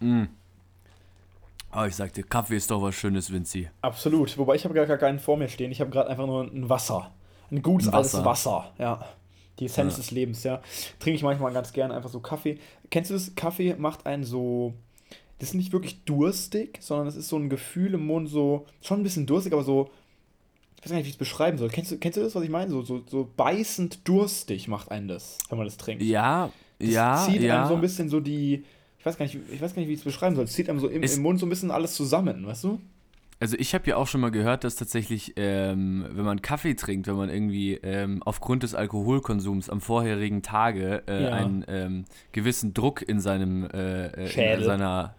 Mm. Oh, ich sagte, Kaffee ist doch was Schönes, Vinci. Absolut. Wobei ich habe gar keinen vor mir stehen. Ich habe gerade einfach nur ein Wasser. Ein gutes Ein altes Wasser. Wasser. Ja. Die Essenz Ja. des Lebens, ja. Trinke ich manchmal ganz gerne einfach so Kaffee. Kennst du das? Kaffee macht einen so. Das ist nicht wirklich durstig, sondern es ist so ein Gefühl im Mund, so. Schon ein bisschen durstig, aber so. Ich weiß gar nicht, wie ich es beschreiben soll. Kennst du, kennst du das, was ich meine? So, so, so beißend durstig macht einen das, wenn man das trinkt. Ja, Das ja, zieht ja. einem so ein bisschen so die. Ich weiß gar nicht, ich weiß gar nicht, wie ich es beschreiben soll. Es zieht einem so im, im Mund so ein bisschen alles zusammen, weißt du? Also ich habe ja auch schon mal gehört, dass tatsächlich, ähm, wenn man Kaffee trinkt, wenn man irgendwie ähm, aufgrund des Alkoholkonsums am vorherigen Tage äh, Ja. einen ähm, gewissen Druck in seinem äh, äh, Schädel. in seiner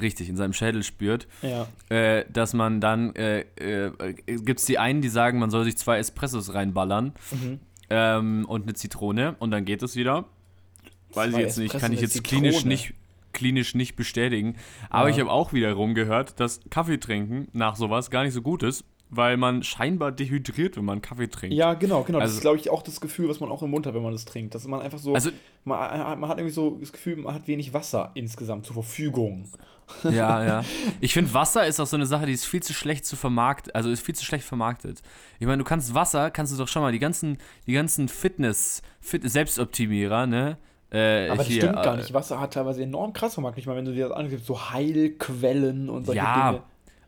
richtig in seinem Schädel spürt, Ja. äh, dass man dann äh, äh, gibt es die einen, die sagen, man soll sich zwei Espressos reinballern Mhm. ähm, und eine Zitrone und dann geht es wieder. Weiß ich Zwei jetzt nicht, kann ich jetzt klinisch Zitrone. nicht, klinisch nicht bestätigen. Aber Ja. ich habe auch wiederum gehört, dass Kaffee trinken nach sowas gar nicht so gut ist, weil man scheinbar dehydriert, wenn man Kaffee trinkt. Ja, genau, genau. das Also- ist, glaube ich, auch das Gefühl, was man auch im Mund hat, wenn man das trinkt. Dass man einfach so. Also, man, man hat irgendwie so das Gefühl, man hat wenig Wasser insgesamt zur Verfügung. ja, ja. Ich finde, Wasser ist auch so eine Sache, die ist viel zu schlecht zu vermarkten, also ist viel zu schlecht vermarktet. Ich meine, du kannst Wasser, kannst du doch schon mal, die ganzen, die ganzen Fitness, Fit Selbstoptimierer, ne? Äh, Aber das hier, stimmt gar äh, nicht. Wasser hat teilweise enorm krass vermarktet. Ich meine, wenn du dir das anguckst, so Heilquellen und solche Ja, Dinge.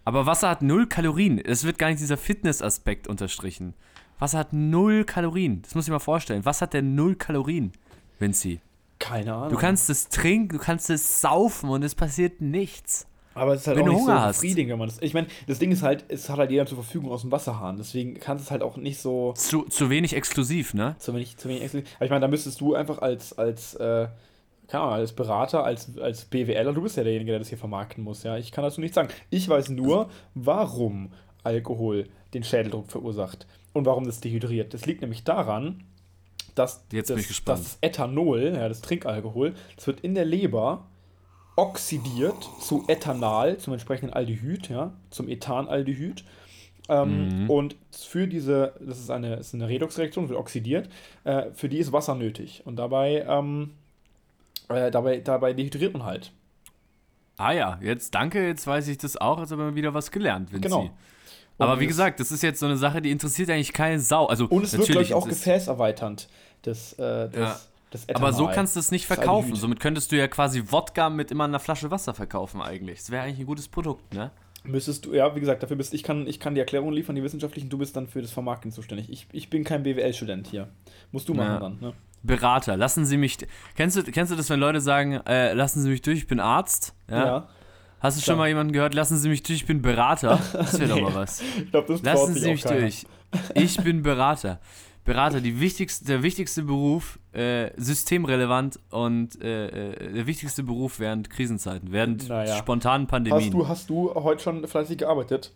aber Wasser hat null Kalorien. Es wird gar nicht dieser Fitness-Aspekt unterstrichen. Wasser hat null Kalorien. Das muss ich mal vorstellen. Was hat denn null Kalorien, Vinci? Keine Ahnung. Du kannst es trinken, du kannst es saufen und es passiert nichts. Aber es ist halt wenn auch nicht Hunger so hast. befriedigend, wenn man das. Ich meine, das Ding ist halt, es hat halt jeder zur Verfügung aus dem Wasserhahn. Deswegen kannst du es halt auch nicht so. Zu, zu wenig exklusiv, ne? Zu wenig, zu wenig exklusiv. Aber ich meine, da müsstest du einfach als, als, äh, keine Ahnung, als Berater, als, als BWLer, du bist ja derjenige, der das hier vermarkten muss, ja. Ich kann dazu nichts sagen. Ich weiß nur, warum Alkohol den Schädeldruck verursacht und warum das dehydriert. Das liegt nämlich daran, dass, Jetzt das, das Ethanol, ja, das Trinkalkohol, das wird in der Leber oxidiert zu Ethanal, zum entsprechenden Aldehyd, ja, zum Ethanaldehyd. Ähm, Mhm. Und für diese, das ist eine, ist eine Redoxreaktion, wird oxidiert, äh, für die ist Wasser nötig. Und dabei, ähm, äh, dabei, dabei dehydriert man halt. Ah ja, jetzt danke, jetzt weiß ich das auch, jetzt haben wir wieder was gelernt, Vinci. Genau. Aber Und wie es- gesagt, das ist jetzt so eine Sache, die interessiert eigentlich keine Sau. Also Und es wird, glaube ich, auch gefäßerweiternd, das, äh, das Aber so kannst du es nicht verkaufen. Somit könntest du ja quasi Wodka mit immer einer Flasche Wasser verkaufen eigentlich. Das wäre eigentlich ein gutes Produkt, ne? Müsstest du, ja, wie gesagt, dafür bist ich kann, ich kann die Erklärung liefern, die wissenschaftlichen, du bist dann für das Vermarkten zuständig. Ich, ich bin kein BWL-Student hier. Musst du machen Ja. dann, ne? Berater, lassen Sie mich. Kennst du, kennst du das, wenn Leute sagen, äh, lassen Sie mich durch, ich bin Arzt? Ja. Hast du schon Klar. mal jemanden gehört, lassen Sie mich durch, ich bin Berater? Das wäre doch mal was. Ich glaube, das Lassen Sie mich keiner. durch. Ich bin Berater. Berater, die wichtigste, der wichtigste Beruf, äh, systemrelevant und äh, äh, der wichtigste Beruf während Krisenzeiten, während Naja. spontanen Hast Pandemien. du, hast du heute schon fleißig gearbeitet?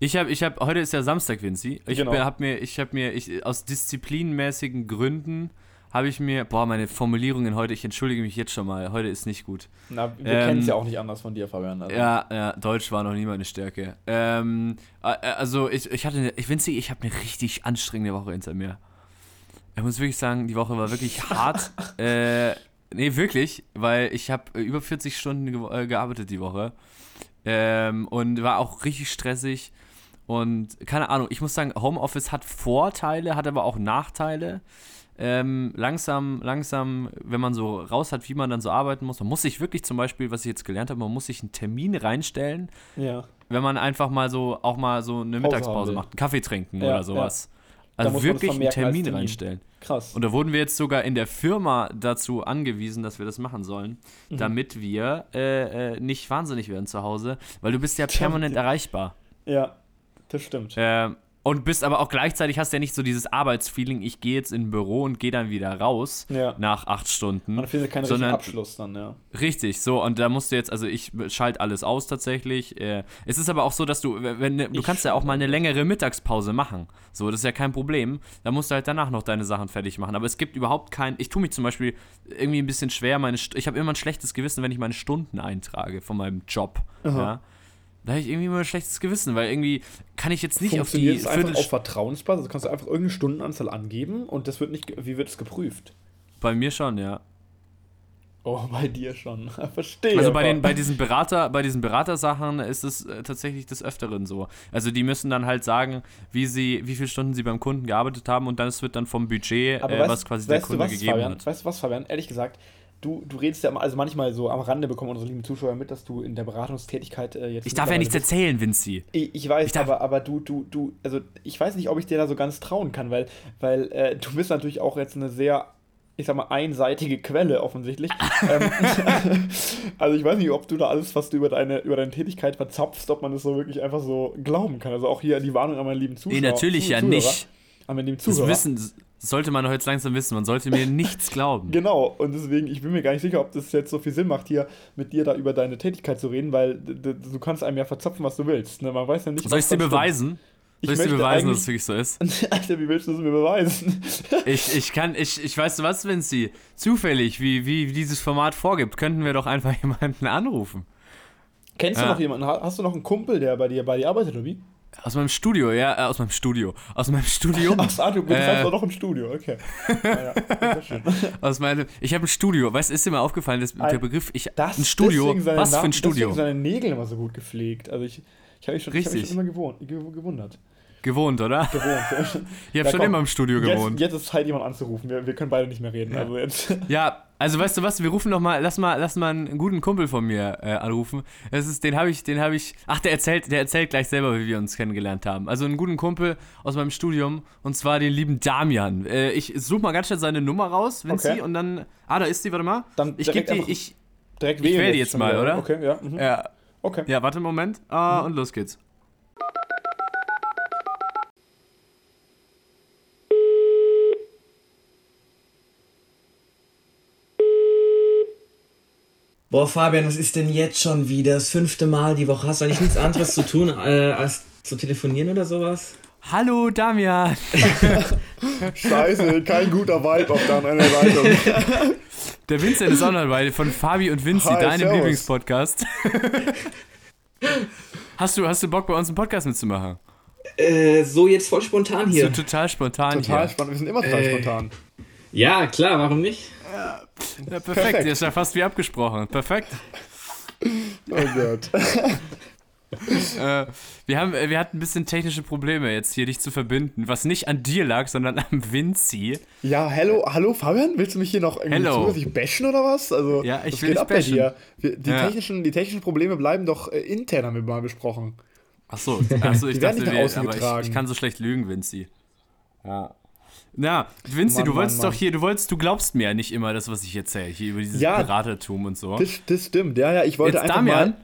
Ich habe, ich habe, heute ist ja Samstag, Vinci. Ich Genau. habe mir, ich habe mir, ich, aus disziplinmäßigen Gründen habe ich mir, boah, meine Formulierungen heute, ich entschuldige mich jetzt schon mal, heute ist nicht gut. Na, wir Ähm, kennen es ja auch nicht anders von dir, Fabian. Also. Ja, ja, Deutsch war noch nie meine Stärke. Ähm, äh, also ich, ich hatte, eine, ich Vinci, ich habe eine richtig anstrengende Woche hinter mir. Ich muss wirklich sagen, die Woche war wirklich hart. äh, nee, wirklich, weil ich habe äh, über 40 Stunden ge äh, gearbeitet die Woche. Ähm, und war auch richtig stressig. Und keine Ahnung, ich muss sagen, Homeoffice hat Vorteile, hat aber auch Nachteile. Ähm, langsam, langsam, wenn man so raus hat, wie man dann so arbeiten muss, man muss sich wirklich zum Beispiel, was ich jetzt gelernt habe, man muss sich einen Termin reinstellen, ja. wenn man einfach mal so, auch mal so eine Pause Mittagspause macht, einen Kaffee trinken Ja, oder sowas. Da Also wirklich einen Termin, Termin. reinstellen. Krass. Und da wurden wir jetzt sogar in der Firma dazu angewiesen, dass wir das machen sollen, Mhm. damit wir äh, äh, nicht wahnsinnig werden zu Hause, weil du bist ja permanent erreichbar. ja, das stimmt. Ähm, und bist aber auch gleichzeitig hast ja nicht so dieses Arbeitsfeeling, ich gehe jetzt in ein Büro und gehe dann wieder raus Ja. nach acht Stunden. Man findet keinen sondern- Abschluss dann, ja. Richtig, so, und da musst du jetzt, also ich schalte alles aus tatsächlich. Äh, es ist aber auch so, dass du, wenn, du Ich kannst ja auch mal eine längere Mittagspause machen. So, das ist ja kein Problem. Da musst du halt danach noch deine Sachen fertig machen. Aber es gibt überhaupt kein, ich tue mich zum Beispiel irgendwie ein bisschen schwer, meine, ich habe immer ein schlechtes Gewissen, wenn ich meine Stunden eintrage von meinem Job. Ja. Da habe ich irgendwie immer ein schlechtes Gewissen, weil irgendwie kann ich jetzt nicht auf die es einfach auf Vertrauensbasis? Also kannst du einfach irgendeine Stundenanzahl angeben und das wird nicht, wie wird es geprüft? Bei mir schon, ja. Oh, bei dir schon. Verstehe. Also bei, den, bei diesen Berater, bei diesen Beratersachen ist es äh, tatsächlich des Öfteren so. Also die müssen dann halt sagen, wie sie, wie viele Stunden sie beim Kunden gearbeitet haben und das wird dann vom Budget, äh, weißt- was quasi der du Kunde was, gegeben Fabian? hat. Weißt du was, Fabian? Ehrlich gesagt, du, du redest ja also manchmal so am Rande bekommen unsere lieben Zuschauer mit, dass du in der Beratungstätigkeit äh, jetzt. Ich darf ja nichts mittlerweile erzählen, Vinci. Ich, ich weiß, Ich aber, aber du, du, du, also ich weiß nicht, ob ich dir da so ganz trauen kann, weil, weil äh, du bist natürlich auch jetzt eine sehr, ich sag mal, einseitige Quelle offensichtlich. ähm, also ich weiß nicht, ob du da alles, was du über deine, über deine Tätigkeit verzapfst, ob man das so wirklich einfach so glauben kann. Also auch hier die Warnung an meinen lieben Zuschauer. Nee, natürlich Zu- ja Zuhörer, nicht. An meinen lieben Das Zuhörer. wissen, das sollte man heute langsam wissen. Man sollte mir nichts glauben. Genau, und deswegen, ich bin mir gar nicht sicher, ob das jetzt so viel Sinn macht, hier mit dir da über deine Tätigkeit zu reden, weil du kannst einem ja verzapfen, was du willst. Ne? Man weiß ja nicht, Soll ich es dir beweisen? Soll ich es dir beweisen, dass es wirklich so ist? Alter, wie willst du es mir beweisen? Ich, ich kann, ich, ich weiß was, Vinci. Zufällig, wie, wie dieses Format vorgibt, könnten wir doch einfach jemanden anrufen. Kennst Ja. du noch jemanden? Ha- Hast du noch einen Kumpel, der bei dir, bei dir arbeitet, oder wie? Aus meinem Studio, ja, äh, aus meinem Studio. Aus meinem Studio. Ach, ah, du bist Äh. doch noch im Studio, okay. Ja, ja, schön. aus meinem, ich habe ein Studio. Weißt du, ist dir mal aufgefallen, dass der Begriff, ich, Das, ein Studio, was für ein Studio? Deswegen seine Nägel immer so gut gepflegt. Also ich, ich habe mich schon, ich hab mich schon immer gewohnt, ge- gewundert. Gewohnt, oder? Gewohnt. Ich habe Ja, schon komm. immer im Studio gewohnt. Jetzt, jetzt ist Zeit, jemanden anzurufen. Wir, wir können beide nicht mehr reden. Ja. Also jetzt. Ja, also weißt du was, wir rufen noch mal, lass mal, lass mal einen guten Kumpel von mir äh, anrufen. Das ist, den habe ich, den habe ich, ach, der erzählt, der erzählt gleich selber, wie wir uns kennengelernt haben. Also einen guten Kumpel aus meinem Studium und zwar den lieben Damian. Äh, ich suche mal ganz schnell seine Nummer raus, Vinci, Okay. und dann, ah, da ist sie, warte mal. Dann Ich gebe direkt die, ich, Direkt Ich wähle jetzt schon mal, wieder. oder? Okay, ja. Mhm. ja, Okay. ja, warte einen Moment, ah, und los geht's. Boah, Fabian, was ist denn jetzt schon wieder? Das fünfte Mal die Woche. Hast du eigentlich nichts anderes zu tun, äh, als zu telefonieren oder sowas? Hallo Damian. Scheiße, kein guter Vibe auf der anderen Leitung. Der Vincent ist auch noch dabei, von Fabi und Vinci, Hi, deinem servus. Lieblingspodcast. hast, du, hast du Bock, bei uns einen Podcast mitzumachen? Äh, so jetzt voll spontan So hier. total spontan Total hier. spannend. Wir sind immer total Äh. spontan. Ja, klar, warum nicht? Ja, perfekt, Perfekt. ist ja fast wie abgesprochen. Perfekt. Oh Gott. Äh, wir, haben, äh, wir hatten ein bisschen technische Probleme jetzt hier, dich zu verbinden, was nicht an dir lag, sondern am Vinci. Ja, hallo, hallo Fabian, willst du mich hier noch irgendwie Hello. zusätzlich bashen oder was? Also, Ja, ich will geht ab bei bashen. dir? Wir, die, Ja. technischen, die technischen Probleme bleiben doch äh, intern, haben wir mal besprochen. Achso, achso ich Die werden dachte, wir, aber ich, ich kann so schlecht lügen, Vinci. Ja. Na, Vinci, Mann, du wolltest Mann, doch hier, du wolltest, du glaubst mir ja nicht immer das, was ich erzähle, hier über dieses Ja. Beratertum und so. Das, das stimmt, ja, ja, ich wollte Jetzt einfach Damian, mal...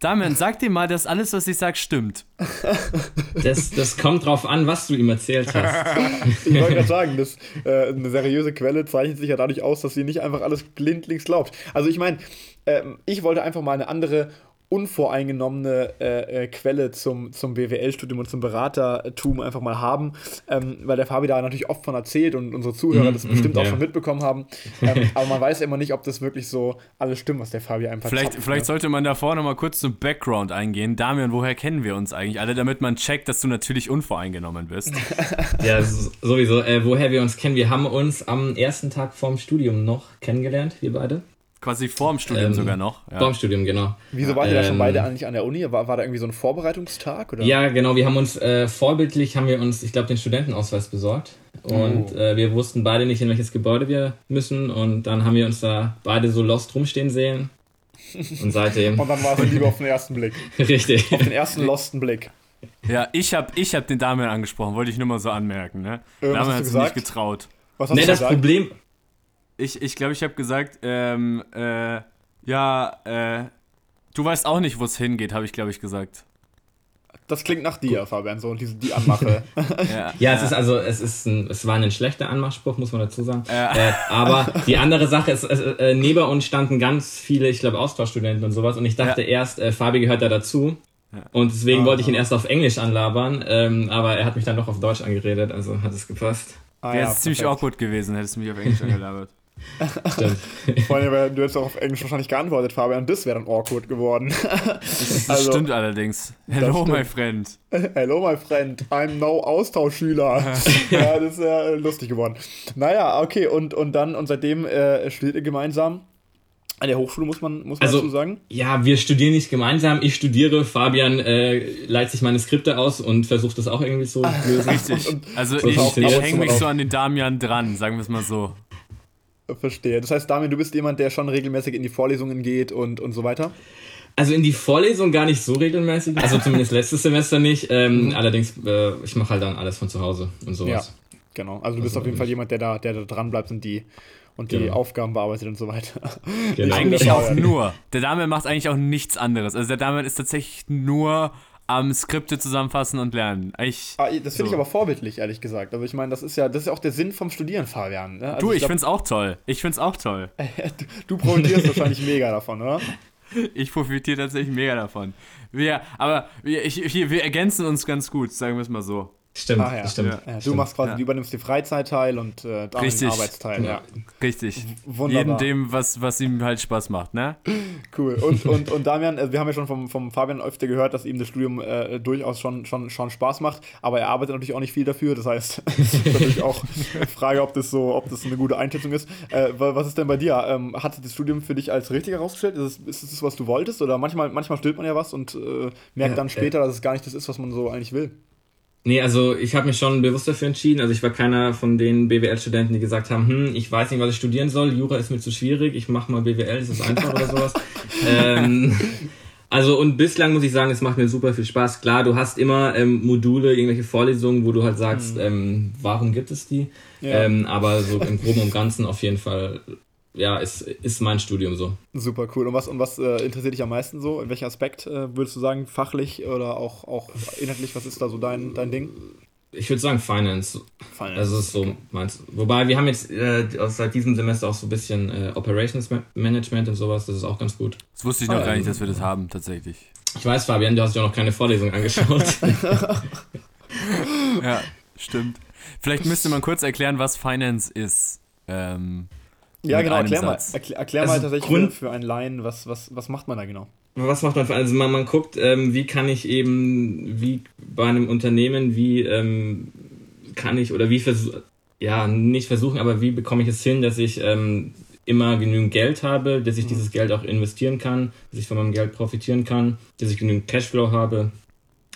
Damian, sag dir mal, dass alles, was ich sag, stimmt. Das, das kommt drauf an, was du ihm erzählt hast. Ich wollte gerade sagen, das, äh, eine seriöse Quelle zeichnet sich ja dadurch aus, dass sie nicht einfach alles blindlings glaubt. Also ich meine, ähm, ich wollte einfach mal eine andere unvoreingenommene äh, äh, Quelle zum, zum BWL-Studium und zum Beratertum einfach mal haben, ähm, weil der Fabi da natürlich oft von erzählt und unsere Zuhörer Mhm, das bestimmt mhm, auch ja. schon mitbekommen haben. Ähm, aber man weiß immer nicht, ob das wirklich so alles stimmt, was der Fabi einfach Vielleicht, zapft, vielleicht ne? sollte man davor nochmal kurz zum Background eingehen. Damian, woher kennen wir uns eigentlich alle, damit man checkt, dass du natürlich unvoreingenommen bist? Ja, sowieso. Äh, woher wir uns kennen, wir haben uns am ersten Tag vorm Studium noch kennengelernt, wir beide. Quasi vorm Studium Ähm, sogar noch. Ja. Vorm Studium, genau. Wieso wart ihr da schon Ähm, beide eigentlich an der Uni? War, war da irgendwie so ein Vorbereitungstag? Oder? Ja, genau. Wir haben uns äh, vorbildlich, haben wir uns, ich glaube, den Studentenausweis besorgt. Und Oh. äh, wir wussten beide nicht, in welches Gebäude wir müssen. Und dann haben wir uns da beide so lost rumstehen sehen. Und seitdem, Und dann war es Liebe auf den ersten Blick. richtig. Den ersten losten Blick. Ja, ich habe ich hab den Damian angesprochen, wollte ich nur mal so anmerken. Ne? Damian hat sich nicht getraut. Was hast Nee, du das gesagt? Problem, Ich glaube, ich, glaub, ich habe gesagt, ähm, äh, ja, äh, du weißt auch nicht, wo es hingeht, habe ich, glaube ich, gesagt. Das klingt nach dir, Fabian, so diese, die Anmache. Ja, ja, es ist also, es ist ein, es war ein schlechter Anmachspruch, muss man dazu sagen. Äh. Äh, aber die andere Sache ist, es, äh, neben uns standen ganz viele, ich glaube, Austauschstudenten und sowas. Und ich dachte erst, äh, Fabi gehört da dazu. Und deswegen Ah. wollte ich ihn erst auf Englisch anlabern, ähm, aber er hat mich dann doch auf Deutsch angeredet, also hat es gepasst. Ah, Wäre ja, ziemlich perfekt. awkward gewesen, hättest du mich auf Englisch angelabert. Stimmt. Vor allem, weil du hättest auch auf Englisch wahrscheinlich geantwortet, Fabian, das wäre dann awkward geworden. Das Also- stimmt allerdings. Hello, stimmt. my friend. Hello, my friend, I'm no Austauschschüler. ja, das ist ja lustig geworden. Naja, okay, und, und dann, und seitdem äh, studiert ihr gemeinsam. An der Hochschule muss man, muss man Also- dazu sagen. Ja, wir studieren nicht gemeinsam. Ich studiere, Fabian äh, leitet sich meine Skripte aus und versucht das auch irgendwie so zu lösen. Richtig. Und- Also so ich, ich hänge mich aber so an den Damian dran, sagen wir es mal so. Verstehe. Das heißt, Damian, du bist jemand, der schon regelmäßig in die Vorlesungen geht und, und so weiter. Also in die Vorlesung gar nicht so regelmäßig. Also zumindest letztes Semester nicht. Ähm, Mhm. Allerdings, äh, ich mache halt dann alles von zu Hause und sowas. Genau. Also du bist Also auf jeden Fall jemand, der da, der da dran bleibt und die und die Genau. Aufgaben bearbeitet und so weiter. Genau. Eigentlich Ja. auch nur. Der Damian macht eigentlich auch nichts anderes. Also der Damian ist tatsächlich nur am Skripte zusammenfassen und lernen. Ich, Ah, das finde ich So. aber vorbildlich, ehrlich gesagt. Also ich meine, das ist ja, das ist ja auch der Sinn vom Studieren, Fabian. Ne? Also du, ich glaub, find's auch toll. Ich find's auch toll. du, du profitierst wahrscheinlich mega davon, oder? Ich profitiere tatsächlich mega davon. Wir, aber wir, ich, ich, wir ergänzen uns ganz gut, sagen wir es mal so. Stimmt, Ah, ja. stimmt. Ja, du stimmt. machst quasi, Ja. du übernimmst den Freizeitteil und äh, den Arbeitsteil. Ja. Richtig. Wunderbar. Jeden dem, was, was ihm halt Spaß macht, ne? Cool. Und, und, und Damian, äh, wir haben ja schon vom, vom Fabian öfter gehört, dass ihm das Studium äh, durchaus schon, schon, schon Spaß macht, aber er arbeitet natürlich auch nicht viel dafür. Das heißt, es ist natürlich auch die Frage, ob das so, ob das eine gute Einschätzung ist. Äh, wa- was ist denn bei dir? Ähm, hat das Studium für dich als richtig herausgestellt? Ist es, ist es das, was du wolltest? Oder manchmal, manchmal stillt man ja was und äh, merkt Ja, dann später, dass es gar nicht das ist, was man so eigentlich will. Nee, also ich habe mich schon bewusst dafür entschieden. Also ich war keiner von den BWL-Studenten, die gesagt haben, hm, ich weiß nicht, was ich studieren soll, Jura ist mir zu schwierig, ich mache mal BWL, das ist einfach oder sowas. ähm, also und bislang muss ich sagen, es macht mir super viel Spaß. Klar, du hast immer ähm, Module, irgendwelche Vorlesungen, wo du halt sagst, ähm, warum gibt es die? Ja. Ähm, aber so im Groben und Ganzen auf jeden Fall, ja, ist, ist mein Studium so. Super cool. Und was, und was äh, interessiert dich am meisten so? In welchem Aspekt äh, würdest du sagen, fachlich oder auch, auch inhaltlich, was ist da so dein, dein Ding? Ich würde sagen Finance. Finance. Also ist so meins. Wobei wir haben jetzt äh, seit diesem Semester auch so ein bisschen äh, Operations Ma- Management und sowas. Das ist auch ganz gut. Das wusste ich noch Ah, gar nicht, dass wir das haben, tatsächlich. Ich weiß, Fabian, du hast ja auch noch keine Vorlesung angeschaut. Ja, stimmt. Vielleicht müsste man kurz erklären, was Finance ist. Ähm, Ja, genau, erklär mal, erklär, erklär Also mal tatsächlich Grund- für, für einen Laien, was, was, was macht man da genau? Was macht man? für- Also man, man guckt, ähm, wie kann ich eben, wie bei einem Unternehmen, wie ähm, kann ich oder wie versuche, ja, nicht versuchen, aber wie bekomme ich es hin, dass ich ähm, immer genügend Geld habe, dass ich dieses Geld auch investieren kann, dass ich von meinem Geld profitieren kann, dass ich genügend Cashflow habe.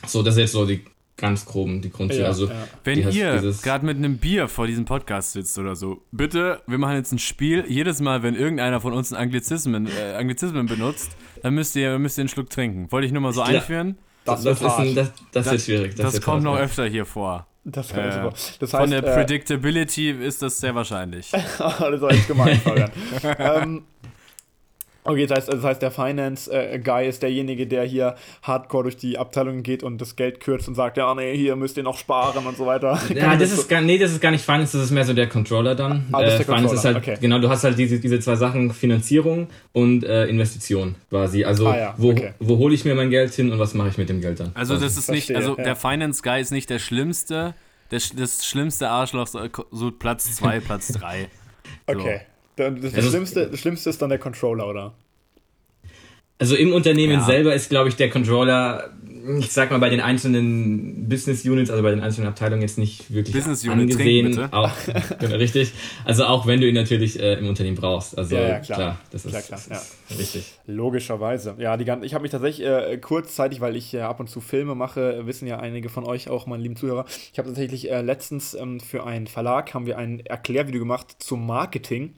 So, das ist jetzt so die ganz groben, die Grundzüge. also, ja. wenn ihr gerade mit einem Bier vor diesem Podcast sitzt oder so, bitte, wir machen jetzt ein Spiel. Jedes Mal, wenn irgendeiner von uns Anglizismen, äh, Anglizismen benutzt, dann müsst ihr, müsst ihr einen Schluck trinken. Wollte ich nur mal so Ja. einführen. Das, das, ist ein, das, das, Das- wird schwierig. Das, wird kommt hart, noch ja. öfter hier vor. Das Äh, super. Das Von heißt, der äh, Predictability ist das sehr wahrscheinlich. das war echt gemein, Fabian. ähm, okay, das heißt, das heißt der Finance-Guy ist derjenige, der hier hardcore durch die Abteilungen geht und das Geld kürzt und sagt, ja, nee, hier müsst ihr noch sparen und so weiter. Ja, das so- ist gar, nee, das ist gar nicht Finance, das ist mehr so der Controller dann. Ah, das ist der äh, Finance ist halt, Controller, okay. genau, du hast halt diese, diese zwei Sachen, Finanzierung und äh, Investition quasi. Also, Ah, ja, wo, okay. wo hole ich mir mein Geld hin und was mache ich mit dem Geld dann? Also das ist nicht, Verstehe, also ja. der Finance Guy ist nicht der schlimmste, der, sch- das schlimmste Arschloch, so, so Platz 2, Platz 3. Okay. Das, das, Also- Schlimmste, das Schlimmste ist dann der Controller, oder? Also im Unternehmen Ja. selber ist, glaube ich, der Controller, ich sag mal, bei den einzelnen Business Units, also bei den einzelnen Abteilungen jetzt nicht wirklich Business Unit, angesehen. trinken bitte. Auch, genau, richtig. Also auch wenn du ihn natürlich äh, im Unternehmen brauchst. Also Ja, ja, klar. das ist, Klar, klar, das ist richtig. Logischerweise. Ja, die ganzen, ich habe mich tatsächlich äh, kurzzeitig, weil ich äh, ab und zu Filme mache, wissen ja einige von euch auch, meine lieben Zuhörer. Ich habe tatsächlich äh, letztens ähm, für einen Verlag haben wir ein Erklärvideo gemacht zum Marketing.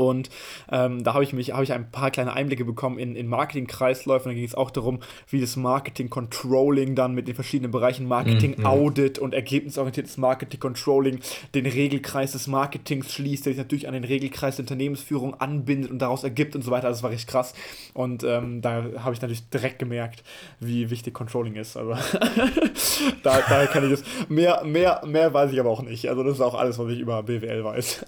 Und ähm, da habe ich mich, habe ich ein paar kleine Einblicke bekommen in, in Marketing-Kreisläufe. Und da ging es auch darum, wie das Marketing-Controlling dann mit den verschiedenen Bereichen Marketing-Audit und ergebnisorientiertes Marketing-Controlling den Regelkreis des Marketings schließt, der sich natürlich an den Regelkreis der Unternehmensführung anbindet und daraus ergibt und so weiter. Also das war richtig krass. Und ähm, da habe ich natürlich direkt gemerkt, wie wichtig Controlling ist. Also da, daher kann ich das. Mehr, mehr, mehr weiß ich aber auch nicht. Also das ist auch alles, was ich über BWL weiß.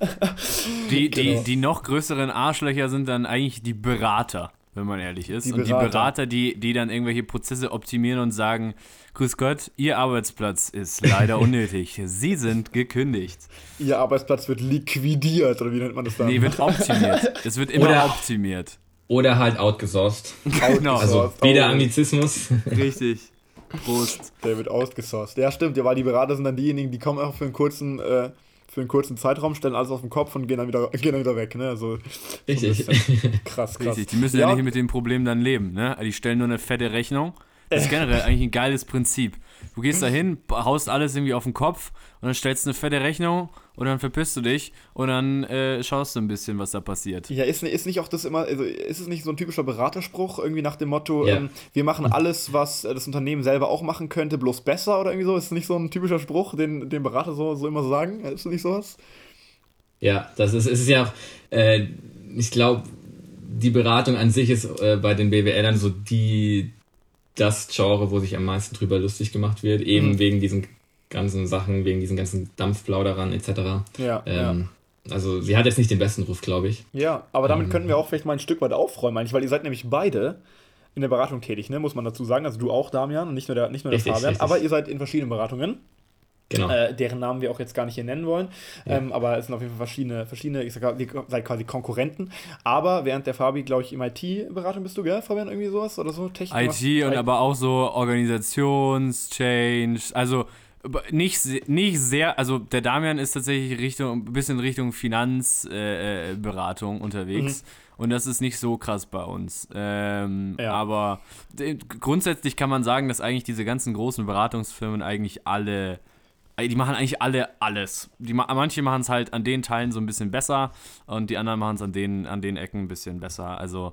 Die, Genau. die, die noch größeren Arschlöcher sind dann eigentlich die Berater, wenn man ehrlich ist. Die und die Berater. Berater, die, die dann irgendwelche Prozesse optimieren und sagen, Grüß Gott, Ihr Arbeitsplatz ist leider unnötig. Sie sind gekündigt. Ihr Arbeitsplatz wird liquidiert, oder wie nennt man das dann? Nee, wird optimiert. Es wird immer Oder- optimiert. Oder halt outgesourced. Genau. Also wieder. Anglizismus. Richtig. Prost. Der wird ausgesourced. Ja, stimmt. Ja, weil die Berater sind dann diejenigen, die kommen auch für einen kurzen, äh, für einen kurzen Zeitraum, stellen alles auf den Kopf und gehen dann wieder, gehen dann wieder weg. Ne? Also, Richtig. So krass, krass. Richtig, die müssen ja, ja nicht mit dem Problem dann leben. Ne? Die stellen nur eine fette Rechnung. Das ist generell eigentlich ein geiles Prinzip. Du gehst da hin, haust alles irgendwie auf den Kopf und dann stellst du eine fette Rechnung und dann verpisst du dich und dann äh, schaust du ein bisschen, was da passiert. Ja, ist, ist nicht auch das immer, also ist es nicht so ein typischer Beraterspruch, irgendwie nach dem Motto, ja. ähm, wir machen alles, was das Unternehmen selber auch machen könnte, bloß besser oder irgendwie so? Ist es nicht so ein typischer Spruch, den, den Berater so, so immer sagen? Ist das nicht sowas? Ja, das ist, ist ja auch, äh, ich glaube, die Beratung an sich ist äh, bei den BWLern so die, das Genre, wo sich am meisten drüber lustig gemacht wird, eben mhm. wegen diesen ganzen Sachen, wegen diesen ganzen Dampfplauderern etc. Ja, ähm, ja. Also sie hat jetzt nicht den besten Ruf, glaube ich. Ja, aber damit ähm, könnten wir auch vielleicht mal ein Stück weit aufräumen, eigentlich, weil ihr seid nämlich beide in der Beratung tätig, ne? muss man dazu sagen. Also du auch, Damian, und nicht nur der, nicht nur der richtig, Fabian, richtig. aber ihr seid in verschiedenen Beratungen. Genau. Äh, deren Namen wir auch jetzt gar nicht hier nennen wollen. Ja. Ähm, aber es sind auf jeden Fall verschiedene, verschiedene, ich sag, ihr seid quasi Konkurrenten. Aber während der Fabi, glaube ich, im IT-Beratung bist du, gell, Fabian, irgendwie sowas oder so? Technik IT und aber auch so Organisations-Change, also nicht, nicht sehr, also der Damian ist tatsächlich Richtung, ein bisschen Richtung Finanzberatung äh, äh unterwegs. Mhm. Und das ist nicht so krass bei uns. Ähm, ja. Aber grundsätzlich kann man sagen, dass eigentlich diese ganzen großen Beratungsfirmen eigentlich alle die machen eigentlich alle alles. Die, manche machen es halt an den Teilen so ein bisschen besser und die anderen machen es an den, an den Ecken ein bisschen besser. Also.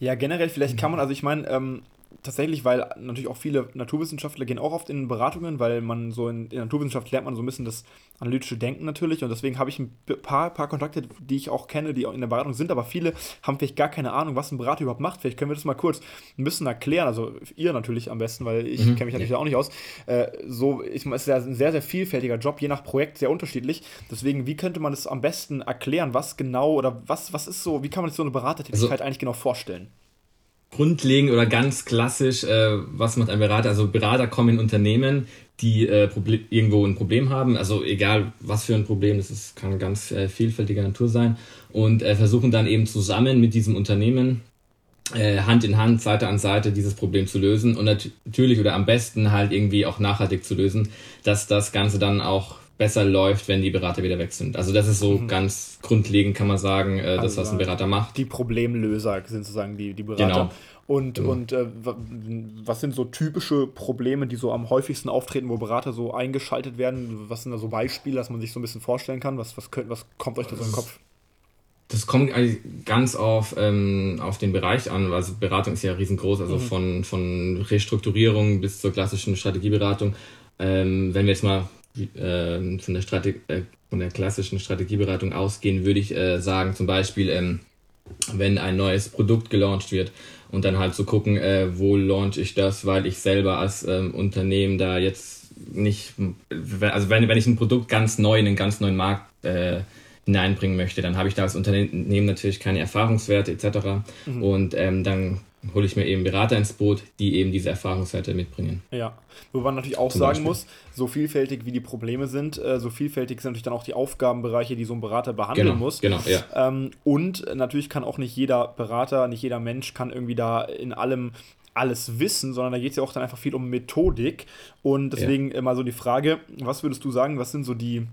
Ja, generell, vielleicht kann man, also ich meine, ähm, tatsächlich, weil natürlich auch viele Naturwissenschaftler gehen auch oft in Beratungen, weil man so in, in der Naturwissenschaft lernt man so ein bisschen das analytische Denken natürlich und deswegen habe ich ein paar, paar Kontakte, die ich auch kenne, die auch in der Beratung sind, aber viele haben vielleicht gar keine Ahnung, was ein Berater überhaupt macht. Vielleicht können wir das mal kurz ein bisschen erklären, also ihr natürlich am besten, weil ich mhm. kenne mich natürlich auch nicht aus. Äh, so, ich, es ist ja ein sehr, sehr vielfältiger Job, je nach Projekt sehr unterschiedlich. Deswegen, wie könnte man das am besten erklären, was genau oder was, was ist so, wie kann man sich so eine Beratertätigkeit also, eigentlich genau vorstellen? Grundlegend oder ganz klassisch, äh, was macht ein Berater? Also Berater kommen in Unternehmen, die äh, irgendwo ein Problem haben, also egal was für ein Problem, das ist, kann ganz äh, vielfältiger Natur sein, und äh, versuchen dann eben zusammen mit diesem Unternehmen äh, Hand in Hand, Seite an Seite dieses Problem zu lösen und natürlich oder am besten halt irgendwie auch nachhaltig zu lösen, dass das Ganze dann auch besser läuft, wenn die Berater wieder weg sind. Also das ist so mhm. ganz grundlegend, kann man sagen, äh, das, also was ein Berater macht. Die Problemlöser sind sozusagen die, die Berater. Genau. Und, genau. und äh, was sind so typische Probleme, die so am häufigsten auftreten, wo Berater so eingeschaltet werden? Was sind da so Beispiele, dass man sich so ein bisschen vorstellen kann? Was, was, könnt, was kommt euch da so in den Kopf? Das kommt ganz auf, ähm, auf den Bereich an. Also Beratung ist ja riesengroß, also mhm. von, von Restrukturierung bis zur klassischen Strategieberatung. Ähm, wenn wir jetzt mal äh, von, der Strate äh, von der klassischen Strategieberatung ausgehen, würde ich äh, sagen, zum Beispiel, ähm, wenn ein neues Produkt gelauncht wird und dann halt zu so gucken, wo launch ich das, weil ich selber als ähm, Unternehmen da jetzt nicht, also wenn, wenn ich ein Produkt ganz neu in einen ganz neuen Markt hineinbringen möchte, dann habe ich da als Unternehmen natürlich keine Erfahrungswerte etc. Mhm. Und ähm, dann hole ich mir eben Berater ins Boot, die eben diese Erfahrungswerte mitbringen. Ja, wo man natürlich auch Zum sagen Beispiel. muss, so vielfältig wie die Probleme sind, äh, so vielfältig sind natürlich dann auch die Aufgabenbereiche, die so ein Berater behandeln genau, muss. Genau, ja. Ähm, und natürlich kann auch nicht jeder Berater, nicht jeder Mensch kann irgendwie da in allem alles wissen, sondern da geht es ja auch dann einfach viel um Methodik. Und deswegen ja. immer so die Frage, was würdest du sagen, was sind so die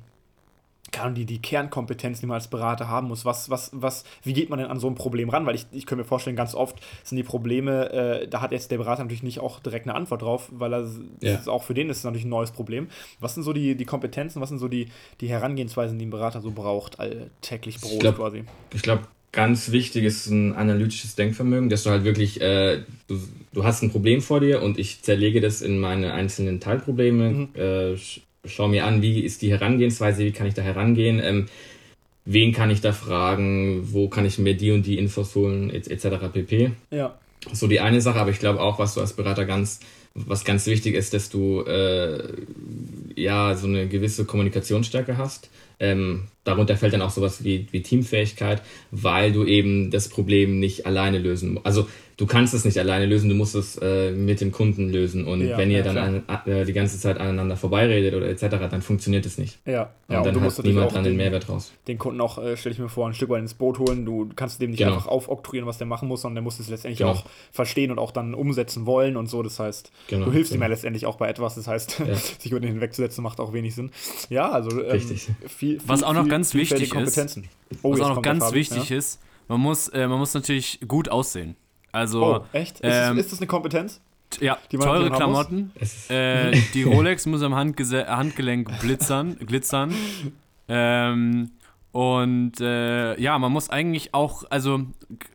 kann die, die Kernkompetenzen, die man als Berater haben muss. Was, was, was, wie geht man denn an so ein Problem ran? Weil ich, ich könnte mir vorstellen, ganz oft sind die Probleme, äh, da hat jetzt der Berater natürlich nicht auch direkt eine Antwort drauf, weil er ja. auch für den ist es natürlich ein neues Problem. Was sind so die, die Kompetenzen, was sind so die, die Herangehensweisen, die ein Berater so braucht, alltäglich Brot ich glaub, quasi? Ich glaube, ganz wichtig ist ein analytisches Denkvermögen, dass du halt wirklich, äh, du, du hast ein Problem vor dir und ich zerlege das in meine einzelnen Teilprobleme, mhm. äh, schaue mir an, wie ist die Herangehensweise, wie kann ich da herangehen, ähm, wen kann ich da fragen, wo kann ich mir die und die Infos holen, etc. pp. Ja. So die eine Sache, aber ich glaube auch, was du als Berater ganz, was ganz wichtig ist, dass du äh, ja so eine gewisse Kommunikationsstärke hast. Ähm, darunter fällt dann auch sowas wie, wie Teamfähigkeit, weil du eben das Problem nicht alleine lösen musst. Also du kannst es nicht alleine lösen, du musst es äh, mit dem Kunden lösen. Und ja, wenn ihr ja, dann an, äh, die ganze Zeit aneinander vorbeiredet oder etc., dann funktioniert es nicht. Ja, und ja, dann und du musst hat niemand dran den, den, Mehrwert raus. Den Kunden auch, äh, stelle ich mir vor, ein Stück weit ins Boot holen. Du kannst dem nicht genau. einfach aufoktroyieren, was der machen muss, sondern der muss es letztendlich genau. auch verstehen und auch dann umsetzen wollen und so. Das heißt, genau, du hilfst genau. ihm ja letztendlich auch bei etwas. Das heißt, sich über den hinwegzusetzen macht auch wenig Sinn. Ja, also ähm, viel, Was auch noch viel- ganz wichtig ist. Oh, Was auch noch ganz Fabi, wichtig ja. ist, man muss, äh, man muss natürlich gut aussehen. Also, Oh, echt? Ist, ähm, das, ist das eine Kompetenz? ja, teure? Klamotten. Äh, die Rolex muss am Handgese Handgelenk blitzern, glitzern. Ähm, und äh, ja, man muss eigentlich auch, also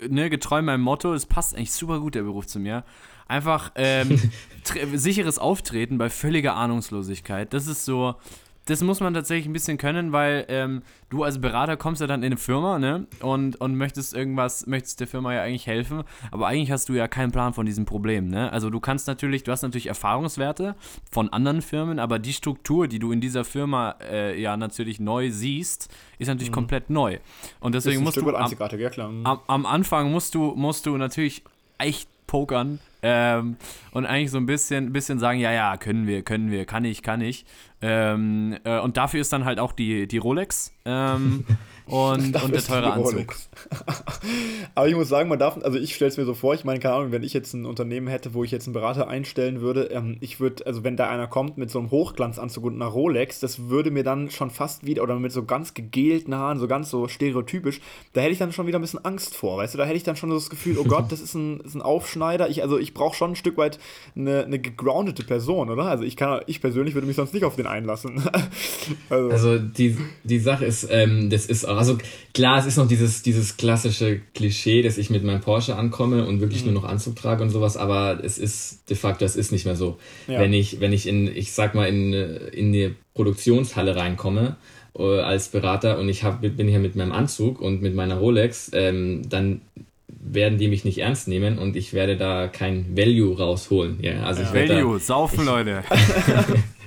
ne, getreu meinem Motto, es passt eigentlich super gut, der Beruf zu mir. Einfach ähm, sicheres Auftreten bei völliger Ahnungslosigkeit. Das ist so, das muss man tatsächlich ein bisschen können, weil ähm, du als Berater kommst ja dann in eine Firma, ne? Und, und möchtest irgendwas, möchtest der Firma ja eigentlich helfen, aber eigentlich hast du ja keinen Plan von diesem Problem, ne? Also du kannst natürlich, du hast natürlich Erfahrungswerte von anderen Firmen, aber die Struktur, die du in dieser Firma äh, ja natürlich neu siehst, ist natürlich komplett neu. Und ist deswegen ein musst Stück du am, ja klar. am, am Anfang musst du, musst du natürlich echt pokern ähm, und eigentlich so ein bisschen, bisschen sagen, ja, ja, können wir, können wir, kann ich, kann ich. Ähm, äh, und dafür ist dann halt auch die, die Rolex ähm, und, und der teure Anzug. Aber ich muss sagen, man darf, also ich stelle es mir so vor, ich meine, keine Ahnung, wenn ich jetzt ein Unternehmen hätte, wo ich jetzt einen Berater einstellen würde, ähm, ich würde, also wenn da einer kommt mit so einem Hochglanzanzug und einer Rolex, das würde mir dann schon fast wieder, oder mit so ganz gegelten Haaren, so ganz so stereotypisch, da hätte ich dann schon wieder ein bisschen Angst vor, weißt du, da hätte ich dann schon so das Gefühl, oh Gott, das ist ein, ist ein Aufschneider, ich, also ich brauche schon ein Stück weit eine, eine gegroundete Person, oder? Also ich kann, ich persönlich würde mich sonst nicht auf den einlassen. also, Also die, die Sache ist, ähm, das ist auch, also klar, es ist noch dieses, dieses klassische Klischee, dass ich mit meinem Porsche ankomme und wirklich Mhm. nur noch Anzug trage und sowas, aber es ist de facto, es ist nicht mehr so. Ja. Wenn ich, wenn ich in, ich sag mal, in, in die Produktionshalle reinkomme, äh, als Berater und ich hab, bin hier mit meinem Anzug und mit meiner Rolex, ähm, dann werden die mich nicht ernst nehmen und ich werde da kein Value rausholen. Ja, also ich werde da, Value, saufen, Leute.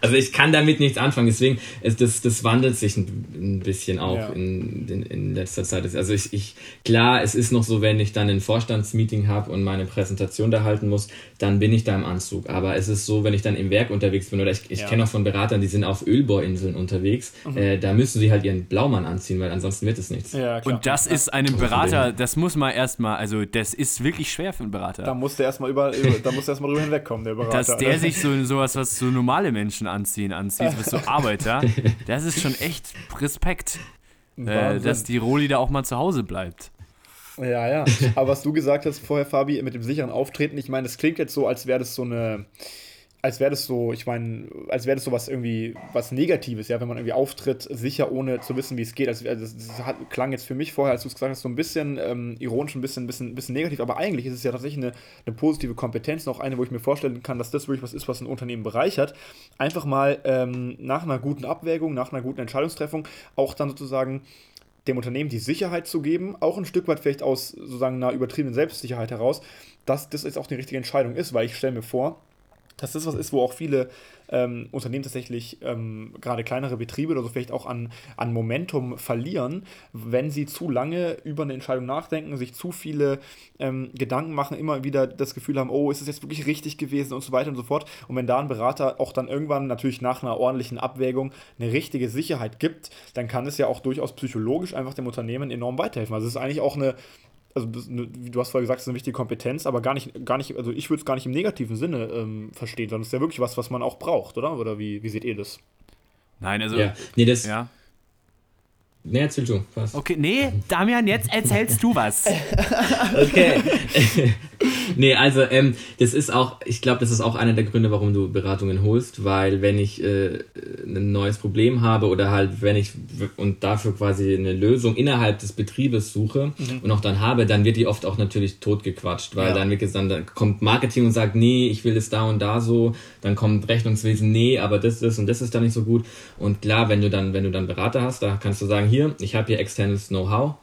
also ich kann damit nichts anfangen, deswegen, es, das, das wandelt sich ein, ein bisschen auch Ja. in, in, in letzter Zeit. Also ich, ich, klar, es ist noch so, wenn ich dann ein Vorstandsmeeting habe und meine Präsentation da halten muss, dann bin ich da im Anzug. Aber es ist so, wenn ich dann im Werk unterwegs bin oder ich, ich Ja. Mhm. kenne auch von Beratern, die sind auf Ölbohrinseln unterwegs, äh, da müssen sie halt ihren Blaumann anziehen, weil ansonsten wird es nichts. ja, klar. Und das ist einem Berater, das muss man erstmal, also das ist wirklich schwer für einen Berater. Da musste erstmal über, über, da erstmal drüber hinwegkommen, der Berater. dass der sich so sowas, was so normale Menschen anziehen, anzieht, was so Arbeiter, das ist schon echt Respekt, äh, dass die Roli da auch mal zu Hause bleibt. Ja, ja. Aber was du gesagt hast vorher, Fabi, mit dem sicheren Auftreten, ich meine, das klingt jetzt so, als wäre das so eine, als wäre das so, ich meine, als wäre das so was irgendwie, was Negatives, ja, wenn man irgendwie auftritt, sicher, ohne zu wissen, wie es geht. Also, also das, das hat, klang jetzt für mich vorher, als du es gesagt hast, so ein bisschen ähm, ironisch, ein bisschen, bisschen, bisschen negativ, aber eigentlich ist es ja tatsächlich eine, eine positive Kompetenz, noch eine, wo ich mir vorstellen kann, dass das wirklich was ist, was ein Unternehmen bereichert. Einfach mal ähm, nach einer guten Abwägung, nach einer guten Entscheidungstreffung auch dann sozusagen dem Unternehmen die Sicherheit zu geben, auch ein Stück weit vielleicht aus sozusagen einer übertriebenen Selbstsicherheit heraus, dass das jetzt auch die richtige Entscheidung ist, weil ich stelle mir vor, dass das was ist, wo auch viele ähm, Unternehmen tatsächlich, ähm, gerade kleinere Betriebe oder so, vielleicht auch an, an Momentum verlieren, wenn sie zu lange über eine Entscheidung nachdenken, sich zu viele ähm, Gedanken machen, immer wieder das Gefühl haben, oh, ist es jetzt wirklich richtig gewesen und so weiter und so fort. Und wenn da ein Berater auch dann irgendwann natürlich nach einer ordentlichen Abwägung eine richtige Sicherheit gibt, dann kann es ja auch durchaus psychologisch einfach dem Unternehmen enorm weiterhelfen. Also es ist eigentlich auch eine, also du hast vorher gesagt, es ist eine wichtige Kompetenz, aber gar nicht, gar nicht, also ich würde es gar nicht im negativen Sinne ähm, verstehen, sondern es ist ja wirklich was, was man auch braucht, oder? Oder wie, wie seht ihr das? Nein, also, Ja, ja. nee, das, nee, erzähl du, was? Okay, nee, Damian, jetzt erzählst du was. Okay. nee, also ähm, das ist auch, ich glaube, das ist auch einer der Gründe, warum du Beratungen holst, weil wenn ich äh, ein neues Problem habe oder halt wenn ich und dafür quasi eine Lösung innerhalb des Betriebes suche und auch dann habe, dann wird die oft auch natürlich totgequatscht, weil Ja. dann wird gesagt, dann kommt Marketing und sagt, nee, ich will es da und da so, dann kommt Rechnungswesen, nee, aber das, das und das ist da nicht so gut und klar, wenn du dann, wenn du dann Berater hast, da kannst du sagen, hier, ich habe hier externes Know-how,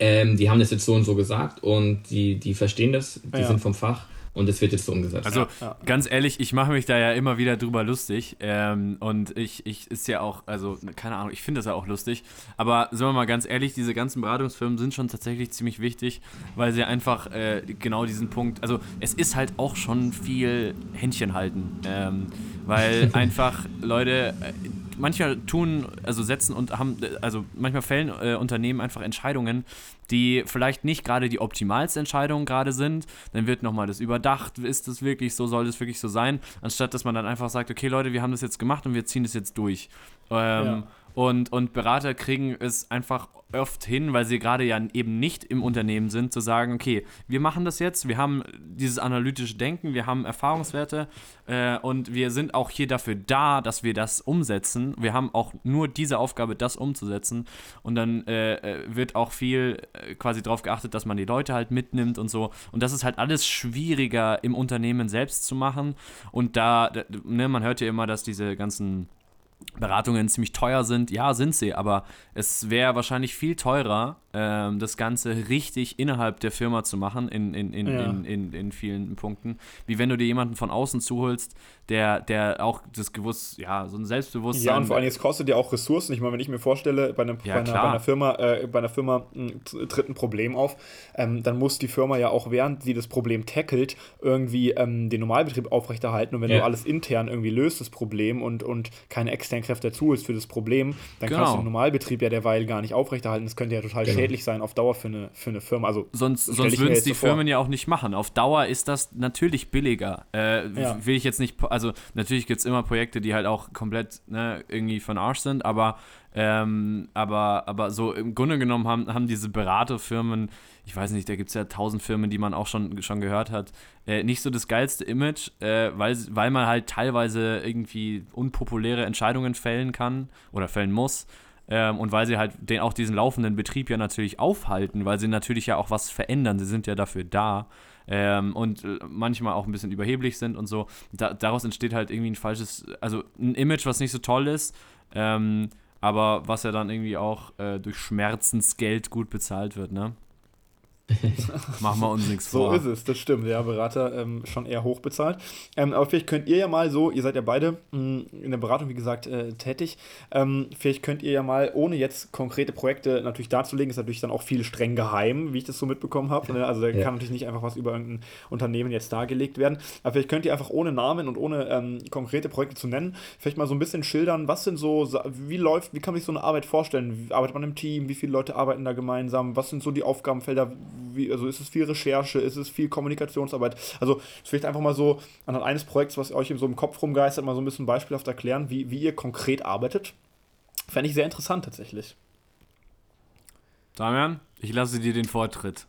ähm, die haben das jetzt so und so gesagt und die, die verstehen das, die Ja. sind vom Fach und es wird jetzt so umgesetzt. Also ja. ganz ehrlich, ich mache mich da ja immer wieder drüber lustig ähm, und ich, ich ist ja auch, also keine Ahnung, ich finde das ja auch lustig, aber sagen wir mal ganz ehrlich, diese ganzen Beratungsfirmen sind schon tatsächlich ziemlich wichtig, weil sie einfach äh, genau diesen Punkt, also es ist halt auch schon viel Händchen halten, ähm, weil einfach Leute, äh, manchmal tun, also setzen und haben, also manchmal fällen äh, Unternehmen einfach Entscheidungen, die vielleicht nicht gerade die optimalste Entscheidung gerade sind. Dann wird nochmal das überdacht, ist das wirklich so, soll das wirklich so sein, anstatt dass man dann einfach sagt, okay Leute, wir haben das jetzt gemacht und wir ziehen das jetzt durch. Ähm, ja. Und, und Berater kriegen es einfach oft hin, weil sie gerade ja eben nicht im Unternehmen sind, zu sagen, okay, wir machen das jetzt, wir haben dieses analytische Denken, wir haben Erfahrungswerte äh, und wir sind auch hier dafür da, dass wir das umsetzen. Wir haben auch nur diese Aufgabe, das umzusetzen. Und dann äh, äh wird auch viel äh, quasi darauf geachtet, dass man die Leute halt mitnimmt und so. Und das ist halt alles schwieriger im Unternehmen selbst zu machen. Und da, da ne, man hört ja immer, dass diese ganzen Beratungen ziemlich teuer sind. Ja, sind sie, aber es wäre wahrscheinlich viel teurer, ähm, das Ganze richtig innerhalb der Firma zu machen, in, in, in, ja. in, in, in, vielen Punkten, wie wenn du dir jemanden von außen zuholst, der, der auch das gewusst, ja, so ein Selbstbewusstsein. Ja, und vor allem, es kostet ja auch Ressourcen. Ich meine, wenn ich mir vorstelle, bei, einem, ja, bei, einer, bei einer, Firma, äh, bei einer Firma tritt ein Problem auf, ähm, dann muss die Firma ja auch, während sie das Problem tackelt, irgendwie ähm, den Normalbetrieb aufrechterhalten. Und wenn ja. du alles intern irgendwie löst, das Problem, und, und keine externen Kräfte dazu ist für das Problem, dann genau. kannst du den Normalbetrieb ja derweil gar nicht aufrechterhalten. Das könnte ja total genau. schädlich sein auf Dauer für eine, für eine Firma. Also, sonst sonst würden es die so Firmen ja auch nicht machen. Auf Dauer ist das natürlich billiger. Äh, ja. Will ich jetzt nicht, also natürlich gibt es immer Projekte, die halt auch komplett ne, irgendwie von Arsch sind, aber, ähm, aber, aber so im Grunde genommen haben, haben diese Beraterfirmen, ich weiß nicht, da gibt es ja tausend Firmen, die man auch schon, schon gehört hat, äh, nicht so das geilste Image, äh, weil, weil man halt teilweise irgendwie unpopuläre Entscheidungen fällen kann oder fällen muss. Ähm, und weil sie halt den, auch diesen laufenden Betrieb ja natürlich aufhalten, weil sie natürlich ja auch was verändern. Sie sind ja dafür da. Ähm, und äh, manchmal auch ein bisschen überheblich sind und so. Da, daraus entsteht halt irgendwie ein falsches, also ein Image, was nicht so toll ist, ähm, aber was ja dann irgendwie auch äh, durch Schmerzensgeld gut bezahlt wird, ne? Machen wir uns nichts vor. So ist es, das stimmt. Ja, Berater ähm, schon eher hoch bezahlt. Ähm, aber vielleicht könnt ihr ja mal so, ihr seid ja beide mh, mm, in der Beratung, wie gesagt, äh, tätig. Ähm, vielleicht könnt ihr ja mal, ohne jetzt konkrete Projekte natürlich darzulegen, ist natürlich dann auch viel streng geheim, wie ich das so mitbekommen habe. Ne? Also da ja. kann natürlich nicht einfach was über irgendein Unternehmen jetzt dargelegt werden. Aber vielleicht könnt ihr einfach ohne Namen und ohne ähm, konkrete Projekte zu nennen, vielleicht mal so ein bisschen schildern, was sind so, wie läuft, wie kann man sich so eine Arbeit vorstellen? Arbeitet man im Team? Wie viele Leute arbeiten da gemeinsam? Was sind so die Aufgabenfelder? Wie, also ist es viel Recherche, ist es viel Kommunikationsarbeit? Also vielleicht einfach mal so anhand eines Projekts, was euch so im Kopf rumgeistert, mal so ein bisschen beispielhaft erklären, wie, wie ihr konkret arbeitet. Fände ich sehr interessant tatsächlich. Damian, ich lasse dir den Vortritt.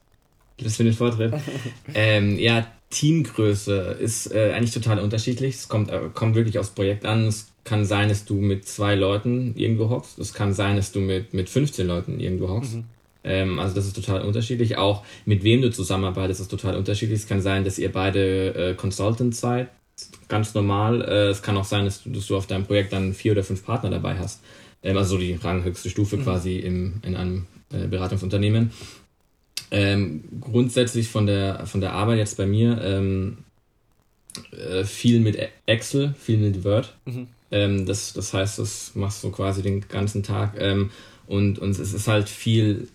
Das für den Vortritt. ähm, ja, Teamgröße ist äh, eigentlich total unterschiedlich. Es kommt, äh, kommt wirklich aufs Projekt an. Es kann sein, dass du mit zwei Leuten irgendwo hockst. Es kann sein, dass du mit, mit 15 Leuten irgendwo hockst. Mhm. Ähm, also das ist total unterschiedlich. Auch mit wem du zusammenarbeitest, ist total unterschiedlich. Es kann sein, dass ihr beide äh, Consultants seid, ganz normal. Äh, es kann auch sein, dass du, dass du auf deinem Projekt dann vier oder fünf Partner dabei hast. Ähm, also die ranghöchste Stufe mhm. quasi im, in einem äh, Beratungsunternehmen. Ähm, grundsätzlich von der, von der Arbeit jetzt bei mir ähm, äh, viel mit Excel, viel mit Word. Mhm. Ähm, das, das heißt, das machst du quasi den ganzen Tag. Ähm, und, und es ist halt viel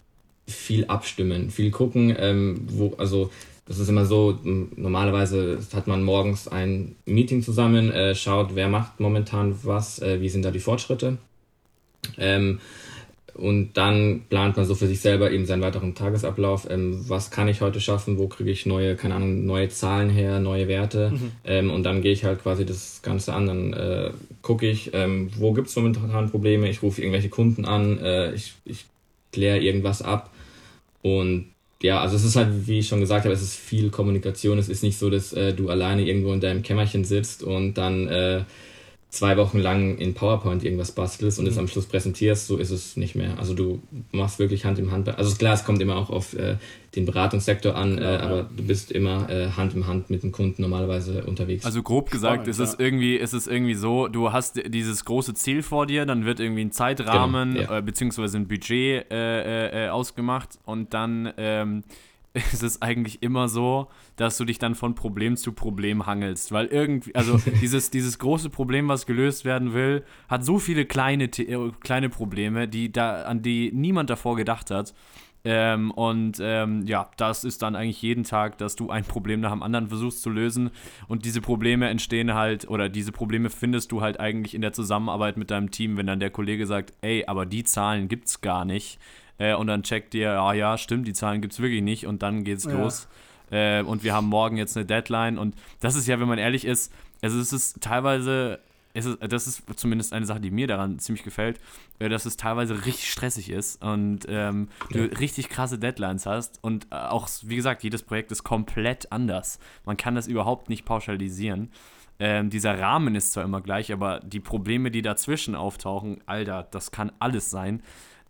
viel abstimmen, viel gucken, ähm, wo, also das ist immer so, normalerweise hat man morgens ein Meeting zusammen, äh, schaut, wer macht momentan was, äh, wie sind da die Fortschritte. Ähm, und dann plant man so für sich selber eben seinen weiteren Tagesablauf. Ähm, was kann ich heute schaffen? Wo kriege ich neue, keine Ahnung, neue Zahlen her, neue Werte? Mhm. Ähm, und dann gehe ich halt quasi das Ganze an. Dann äh, gucke ich, ähm, wo gibt es momentan Probleme? Ich rufe irgendwelche Kunden an, äh, ich, ich kläre irgendwas ab. Und ja, also es ist halt, wie ich schon gesagt habe, es ist viel Kommunikation. Es ist nicht so, dass äh, du alleine irgendwo in deinem Kämmerchen sitzt und dann äh, zwei Wochen lang in PowerPoint irgendwas bastelst und mhm. es am Schluss präsentierst, so ist es nicht mehr. Also du machst wirklich Hand im Hand. Also klar, es kommt immer auch auf äh, den Beratungssektor an, ja, äh, aber ja. du bist immer äh, Hand im Hand mit dem Kunden normalerweise unterwegs. Also grob gesagt, Spannend, ist, es irgendwie, ist es irgendwie so, du hast dieses große Ziel vor dir, dann wird irgendwie ein Zeitrahmen genau, ja. Äh, beziehungsweise ein Budget äh, äh, ausgemacht und dann ähm, ist es eigentlich immer so, dass du dich dann von Problem zu Problem hangelst. Weil irgendwie, also dieses, dieses große Problem, was gelöst werden will, hat so viele kleine, äh, kleine Probleme, die da, an die niemand davor gedacht hat. Ähm, und ähm, ja, das ist dann eigentlich jeden Tag, dass du ein Problem nach dem anderen versuchst zu lösen. Und diese Probleme entstehen halt, oder diese Probleme findest du halt eigentlich in der Zusammenarbeit mit deinem Team, wenn dann der Kollege sagt, ey, aber die Zahlen gibt's gar nicht. Äh, und dann checkt dir, ah ja, stimmt, die Zahlen gibt's wirklich nicht. Und dann geht's Ja. los. Äh, und wir haben morgen jetzt eine Deadline. Und das ist ja, wenn man ehrlich ist, also es ist teilweise, es ist, das ist zumindest eine Sache, die mir daran ziemlich gefällt, äh, dass es teilweise richtig stressig ist und ähm, du richtig krasse Deadlines hast. Und äh, auch, wie gesagt, jedes Projekt ist komplett anders. Man kann das überhaupt nicht pauschalisieren. Ähm, dieser Rahmen ist zwar immer gleich, aber die Probleme, die dazwischen auftauchen, Alter, das kann alles sein.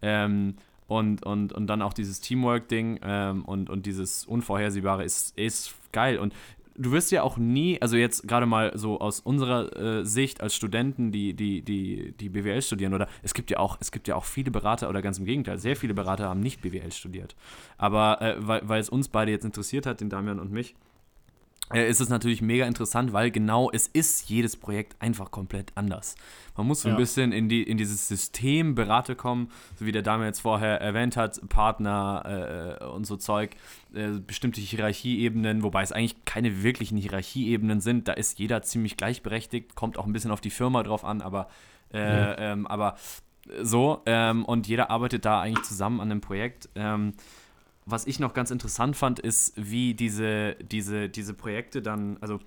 Ähm, und, und, und dann auch dieses Teamwork-Ding ähm, und, und dieses Unvorhersehbare ist, ist geil. Und du wirst ja auch nie, also jetzt gerade mal so aus unserer äh, Sicht als Studenten, die, die, die, die BWL studieren, oder es gibt ja auch, es gibt ja auch viele Berater, oder ganz im Gegenteil, sehr viele Berater haben nicht BWL studiert. Aber äh, weil, weil es uns beide jetzt interessiert hat, den Damian und mich, ist es natürlich mega interessant, weil genau es ist jedes Projekt einfach komplett anders. Man muss so ein Ja. bisschen in, die, in dieses System Berater kommen, so wie der Dame jetzt vorher erwähnt hat, Partner äh, und so Zeug, äh, bestimmte Hierarchieebenen, wobei es eigentlich keine wirklichen Hierarchieebenen sind. Da ist jeder ziemlich gleichberechtigt, kommt auch ein bisschen auf die Firma drauf an, aber, äh, ähm, aber so ähm, und jeder arbeitet da eigentlich zusammen an einem Projekt. Ähm, was ich noch ganz interessant fand, ist, wie diese, diese, diese Projekte dann, also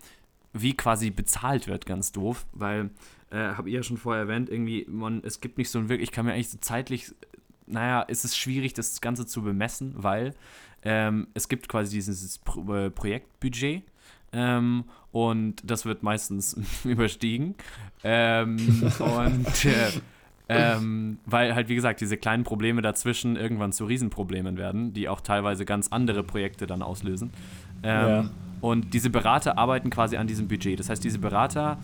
wie quasi bezahlt wird, ganz doof, weil, äh, habe ich ja schon vorher erwähnt, irgendwie, man, es gibt nicht so ein wirklich, ich kann mir eigentlich so zeitlich, naja, ist es schwierig, das Ganze zu bemessen, weil ähm, es gibt quasi dieses Pro äh, Projektbudget ähm, und das wird meistens überstiegen. Ähm, und äh, ähm, weil halt, wie gesagt, diese kleinen Probleme dazwischen irgendwann zu Riesenproblemen werden, die auch teilweise ganz andere Projekte dann auslösen. Ähm, Ja. Und diese Berater arbeiten quasi an diesem Budget. Das heißt, diese Berater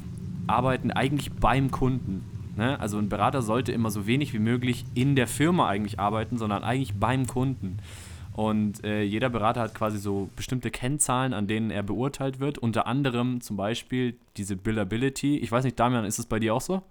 arbeiten eigentlich beim Kunden. Ne? Also ein Berater sollte immer so wenig wie möglich in der Firma eigentlich arbeiten, sondern eigentlich beim Kunden. Und äh, jeder Berater hat quasi so bestimmte Kennzahlen, an denen er beurteilt wird. Unter anderem zum Beispiel diese Billability. Ich weiß nicht, Damian, ist es bei dir auch so?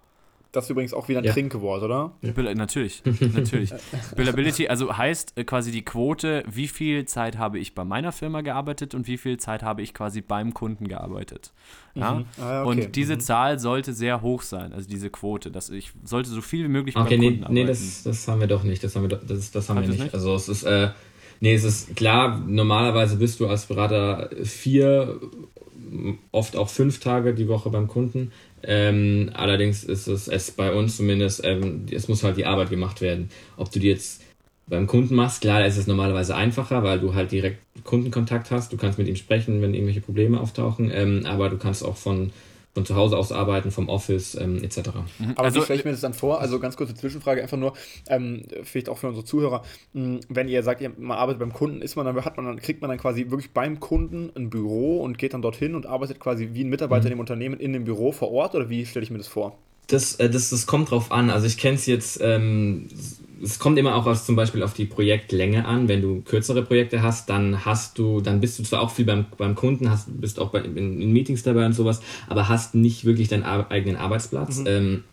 Das ist übrigens auch wieder ein Ja. Trinkwort, oder? Bill, natürlich, natürlich. Billability, also heißt äh, quasi die Quote, wie viel Zeit habe ich bei meiner Firma gearbeitet und wie viel Zeit habe ich quasi beim Kunden gearbeitet. Ja? Mhm. Ah, okay. Und diese Mhm. Zahl sollte sehr hoch sein, also diese Quote, dass ich sollte so viel wie möglich beim Okay, nee, Kunden arbeiten. nee das, das haben wir doch nicht. Das haben wir, doch, das, das haben Habt wir nicht. nicht? Also es ist, äh, nee, es ist klar, normalerweise bist du als Berater vier, oft auch fünf Tage die Woche beim Kunden. Ähm, allerdings ist es, es bei uns zumindest, ähm, es muss halt die Arbeit gemacht werden. Ob du die jetzt beim Kunden machst, klar, ist es normalerweise einfacher, weil du halt direkt Kundenkontakt hast. Du kannst mit ihm sprechen, wenn irgendwelche Probleme auftauchen, ähm, aber du kannst auch von, von zu Hause aus arbeiten, vom Office ähm, etc. Mhm. Aber also, wie stelle ich mir das dann vor? Also ganz kurze Zwischenfrage, einfach nur, ähm, vielleicht auch für unsere Zuhörer, mh, wenn ihr sagt, ihr, man arbeitet beim Kunden, ist man dann, hat man dann, kriegt man dann quasi wirklich beim Kunden ein Büro und geht dann dorthin und arbeitet quasi wie ein Mitarbeiter Mhm. in dem Unternehmen in dem Büro vor Ort oder wie stelle ich mir das vor? Das, äh, das, das kommt drauf an. Also ich kenne es jetzt, ähm, es kommt immer auch aus, zum Beispiel auf die Projektlänge an. Wenn du kürzere Projekte hast, dann hast du, dann bist du zwar auch viel beim, beim Kunden, hast, bist auch bei, in, in Meetings dabei und sowas, aber hast nicht wirklich deinen ar eigenen Arbeitsplatz. Ähm,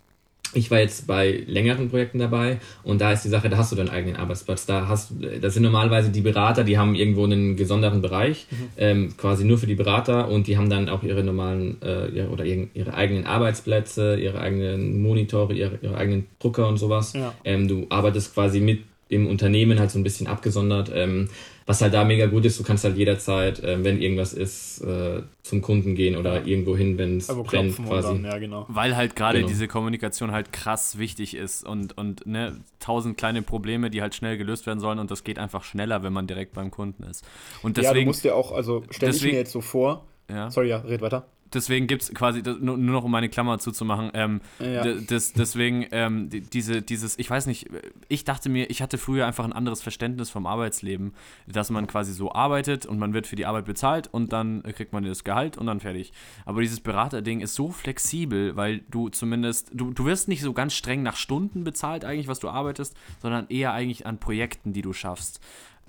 ich war jetzt bei längeren Projekten dabei und da ist die Sache, da hast du deinen eigenen Arbeitsplatz. Da hast, das sind normalerweise die Berater, die haben irgendwo einen gesonderten Bereich, ähm, quasi nur für die Berater und die haben dann auch ihre normalen äh, ihre, oder ihre, ihre eigenen Arbeitsplätze, ihre eigenen Monitore, ihre, ihre eigenen Drucker und sowas. Ja. Ähm, du arbeitest quasi mit im Unternehmen halt so ein bisschen abgesondert. Ähm, was halt da mega gut ist, du kannst halt jederzeit, äh, wenn irgendwas ist, äh, zum Kunden gehen oder irgendwo hin, wenn es brennt quasi. dann, ja genau. weil halt gerade Genau. diese Kommunikation halt krass wichtig ist und, und ne, tausend kleine Probleme, die halt schnell gelöst werden sollen und das geht einfach schneller, wenn man direkt beim Kunden ist. Und ja, du deswegen, musst ja auch, also stelle ich deswegen- mir jetzt so vor, ja, sorry, ja, red weiter. Deswegen gibt es quasi, nur, nur noch um meine Klammer zuzumachen, ähm, Ja. das, deswegen ähm, die- diese, dieses, ich weiß nicht, ich dachte mir, ich hatte früher einfach ein anderes Verständnis vom Arbeitsleben, dass man quasi so arbeitet und man wird für die Arbeit bezahlt und dann kriegt man das Gehalt und dann fertig. Aber dieses Beraterding ist so flexibel, weil du zumindest, du, du wirst nicht so ganz streng nach Stunden bezahlt eigentlich, was du arbeitest, sondern eher eigentlich an Projekten, die du schaffst.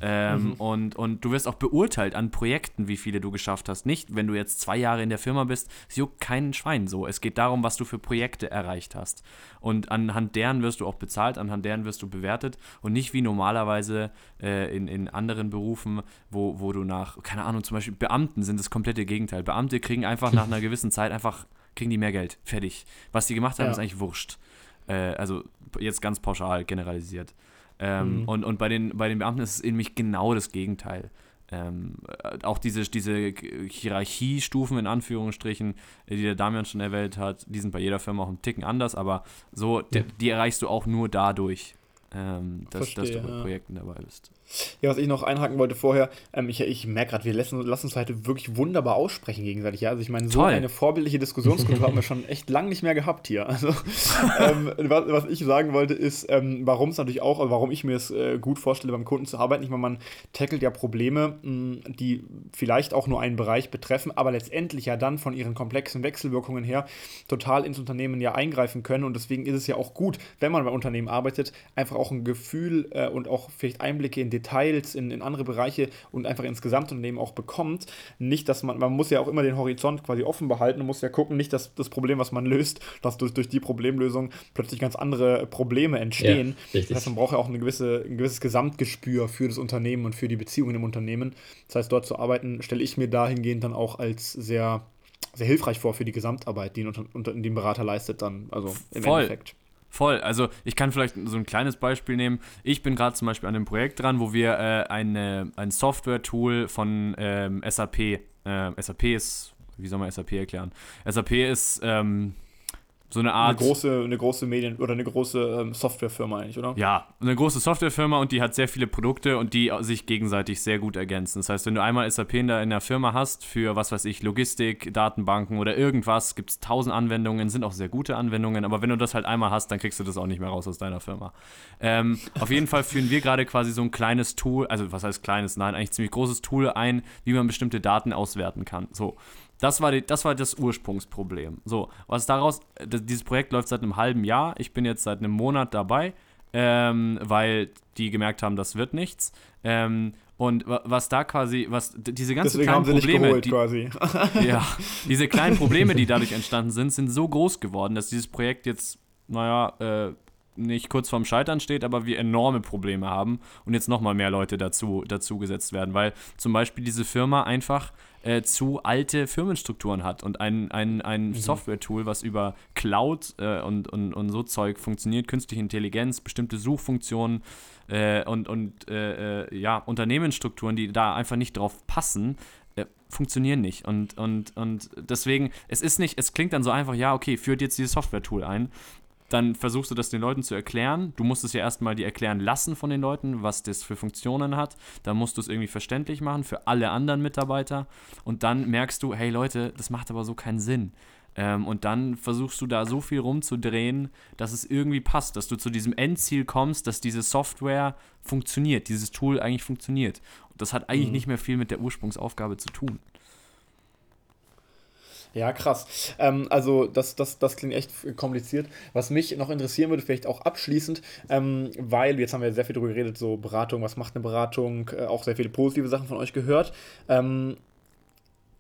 Ähm, mhm. und, und du wirst auch beurteilt an Projekten, wie viele du geschafft hast. Nicht, wenn du jetzt zwei Jahre in der Firma bist, es juckt keinen Schwein so. Es geht darum, was du für Projekte erreicht hast. Und anhand deren wirst du auch bezahlt, anhand deren wirst du bewertet und nicht wie normalerweise äh, in, in anderen Berufen, wo, wo du nach, keine Ahnung, zum Beispiel Beamten sind das komplette Gegenteil. Beamte kriegen einfach nach einer gewissen Zeit einfach, kriegen die mehr Geld. Fertig. Was die gemacht haben, ja. ist eigentlich wurscht. Äh, also jetzt ganz pauschal generalisiert. Ähm, mhm. und, und bei den, bei den Beamten ist es nämlich genau das Gegenteil. Ähm, äh, auch diese, diese Hierarchiestufen in Anführungsstrichen, äh, die der Damian schon erwähnt hat, die sind bei jeder Firma auch ein Ticken anders, aber so, ja. die, die erreichst du auch nur dadurch, ähm, dass, Verstehe, dass, du bei Projekten dabei bist. Ja, was ich noch einhaken wollte vorher, ähm, ich, ich merke gerade, wir lassen, lassen uns heute wirklich wunderbar aussprechen gegenseitig. Ja? Also ich meine, so Toll. eine vorbildliche Diskussionskultur haben wir schon echt lange nicht mehr gehabt hier. Also ähm, was, was, ich sagen wollte, ist, ähm, warum es natürlich auch, warum ich mir es äh, gut vorstelle, beim Kunden zu arbeiten. Ich meine, man tackelt ja Probleme, mh, die vielleicht auch nur einen Bereich betreffen, aber letztendlich ja dann von ihren komplexen Wechselwirkungen her total ins Unternehmen ja eingreifen können. Und deswegen ist es ja auch gut, wenn man bei Unternehmen arbeitet, einfach auch ein Gefühl äh, und auch vielleicht Einblicke in Details, in, in andere Bereiche und einfach ins Gesamtunternehmen auch bekommt. Nicht, dass man, man muss ja auch immer den Horizont quasi offen behalten und muss ja gucken, nicht, dass das Problem, was man löst, dass durch, durch die Problemlösung plötzlich ganz andere Probleme entstehen. Ja, das heißt, man braucht ja auch eine gewisse, ein gewisses Gesamtgespür für das Unternehmen und für die Beziehungen im Unternehmen. Das heißt, dort zu arbeiten, stelle ich mir dahingehend dann auch als sehr sehr hilfreich vor für die Gesamtarbeit, die ein, die ein Berater leistet dann, also im Voll. Endeffekt. Voll. Also ich kann vielleicht so ein kleines Beispiel nehmen. Ich bin gerade zum Beispiel an einem Projekt dran, wo wir äh, eine, ein Software-Tool von ähm, SAP, äh, SAP ist, wie soll man SAP erklären? SAP ist ähm, so eine Art. Eine große, eine große Medien- oder eine große ähm, Softwarefirma eigentlich, oder? Ja, eine große Softwarefirma und die hat sehr viele Produkte und die sich gegenseitig sehr gut ergänzen. Das heißt, wenn du einmal SAP in der, in der Firma hast für, was weiß ich, Logistik, Datenbanken oder irgendwas, gibt es tausend Anwendungen, sind auch sehr gute Anwendungen, aber wenn du das halt einmal hast, dann kriegst du das auch nicht mehr raus aus deiner Firma. Ähm, auf jeden Fall führen wir gerade quasi so ein kleines Tool, also was heißt kleines, nein, eigentlich ziemlich großes Tool ein, wie man bestimmte Daten auswerten kann. So. Das war, die, das war das Ursprungsproblem. So, was daraus, dieses Projekt läuft seit einem halben Jahr. Ich bin jetzt seit einem Monat dabei, ähm, weil die gemerkt haben, das wird nichts. Ähm, und was da quasi, was diese ganzen Deswegen kleinen Probleme, die, quasi. ja, diese kleinen Probleme, die dadurch entstanden sind, sind so groß geworden, dass dieses Projekt jetzt, naja, äh, nicht kurz vorm Scheitern steht, aber wir enorme Probleme haben und jetzt nochmal mehr Leute dazu, dazu gesetzt werden, weil zum Beispiel diese Firma einfach äh, zu alte Firmenstrukturen hat und ein, ein, ein mhm. Software-Tool, was über Cloud äh, und, und, und so Zeug funktioniert, künstliche Intelligenz, bestimmte Suchfunktionen äh, und, und äh, äh, ja, Unternehmensstrukturen, die da einfach nicht drauf passen, äh, funktionieren nicht. Und, und, und deswegen, es ist nicht, es klingt dann so einfach, ja, okay, führt jetzt dieses Software-Tool ein dann versuchst du das den Leuten zu erklären. Du musst es ja erstmal die erklären lassen von den Leuten, was das für Funktionen hat. Dann musst du es irgendwie verständlich machen für alle anderen Mitarbeiter. Und dann merkst du, hey Leute, das macht aber so keinen Sinn. Ähm, und dann versuchst du da so viel rumzudrehen, dass es irgendwie passt, dass du zu diesem Endziel kommst, dass diese Software funktioniert, dieses Tool eigentlich funktioniert. Und das hat eigentlich mhm. nicht mehr viel mit der Ursprungsaufgabe zu tun. Ja, krass. Ähm, also das, das, das klingt echt kompliziert. Was mich noch interessieren würde, vielleicht auch abschließend, ähm, weil jetzt haben wir sehr viel darüber geredet, so Beratung, was macht eine Beratung, äh, auch sehr viele positive Sachen von euch gehört. Ähm,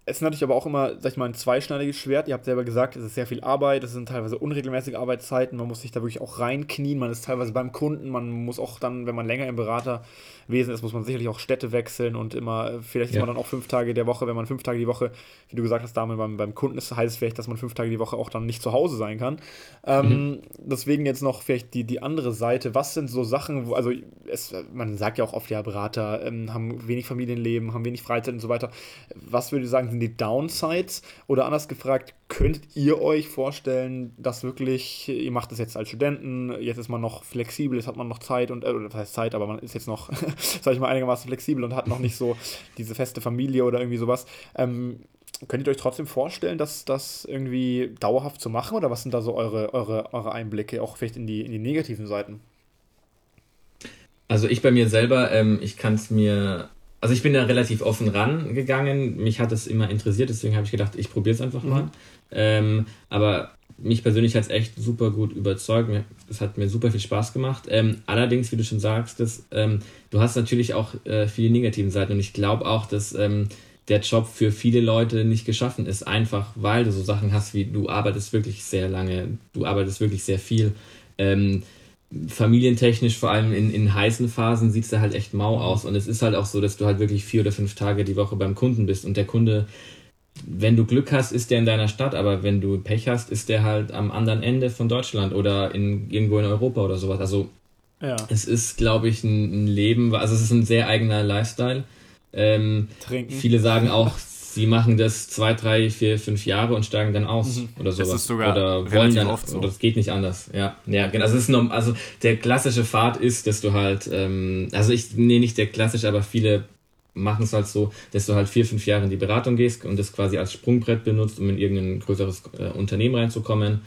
es ist natürlich aber auch immer, sag ich mal, ein zweischneidiges Schwert. Ihr habt selber gesagt, es ist sehr viel Arbeit, es sind teilweise unregelmäßige Arbeitszeiten, man muss sich da wirklich auch reinknien, man ist teilweise beim Kunden, man muss auch dann, wenn man länger im Beraterwesen ist, muss man sicherlich auch Städte wechseln und immer, vielleicht ja. ist man dann auch fünf Tage der Woche, wenn man fünf Tage die Woche, wie du gesagt hast, damit beim, beim Kunden ist, heißt es vielleicht, dass man fünf Tage die Woche auch dann nicht zu Hause sein kann. Ähm, mhm. Deswegen jetzt noch vielleicht die, die andere Seite. Was sind so Sachen, wo, also es, man sagt ja auch oft, ja, Berater ähm, haben wenig Familienleben, haben wenig Freizeit und so weiter. Was würde ich sagen, sind die Downsides? Oder anders gefragt, könntet ihr euch vorstellen, dass wirklich, ihr macht das jetzt als Studenten, jetzt ist man noch flexibel, jetzt hat man noch Zeit und, äh, oder das heißt Zeit, aber man ist jetzt noch, sag ich mal, einigermaßen flexibel und hat noch nicht so diese feste Familie oder irgendwie sowas. Ähm, könnt ihr euch trotzdem vorstellen, dass das irgendwie dauerhaft zu machen oder was sind da so eure, eure, eure Einblicke, auch vielleicht in die, in die negativen Seiten? Also ich bei mir selber, ähm, ich kann es mir also ich bin da relativ offen rangegangen. Mich hat es immer interessiert, deswegen habe ich gedacht, ich probiere es einfach mal. Mhm. Ähm, aber mich persönlich hat es echt super gut überzeugt. Es hat mir super viel Spaß gemacht. Ähm, allerdings, wie du schon sagst, das, ähm, du hast natürlich auch äh, viele negativen Seiten und ich glaube auch, dass ähm, der Job für viele Leute nicht geschaffen ist, einfach weil du so Sachen hast wie du arbeitest wirklich sehr lange, du arbeitest wirklich sehr viel. Ähm, familientechnisch, vor allem in, in heißen Phasen, sieht es da halt echt mau aus. Und es ist halt auch so, dass du halt wirklich vier oder fünf Tage die Woche beim Kunden bist und der Kunde wenn du Glück hast, ist der in deiner Stadt, aber wenn du Pech hast, ist der halt am anderen Ende von Deutschland oder in, irgendwo in Europa oder sowas. Also ja. es ist, glaube ich, ein, ein, Leben, also es ist ein sehr eigener Lifestyle. Ähm, Trinken. Viele sagen auch, sie machen das zwei, drei, vier, fünf Jahre und steigen dann aus mhm. oder sowas. Das ist sogar oder wollen dann, oft so. oder das geht nicht anders. Ja, ja, genau. Also, es ist noch, also der klassische Pfad ist, dass du halt, ähm, also ich, nee, nicht der klassische, aber viele machen es halt so, dass du halt vier, fünf Jahre in die Beratung gehst und das quasi als Sprungbrett benutzt, um in irgendein größeres äh, Unternehmen reinzukommen.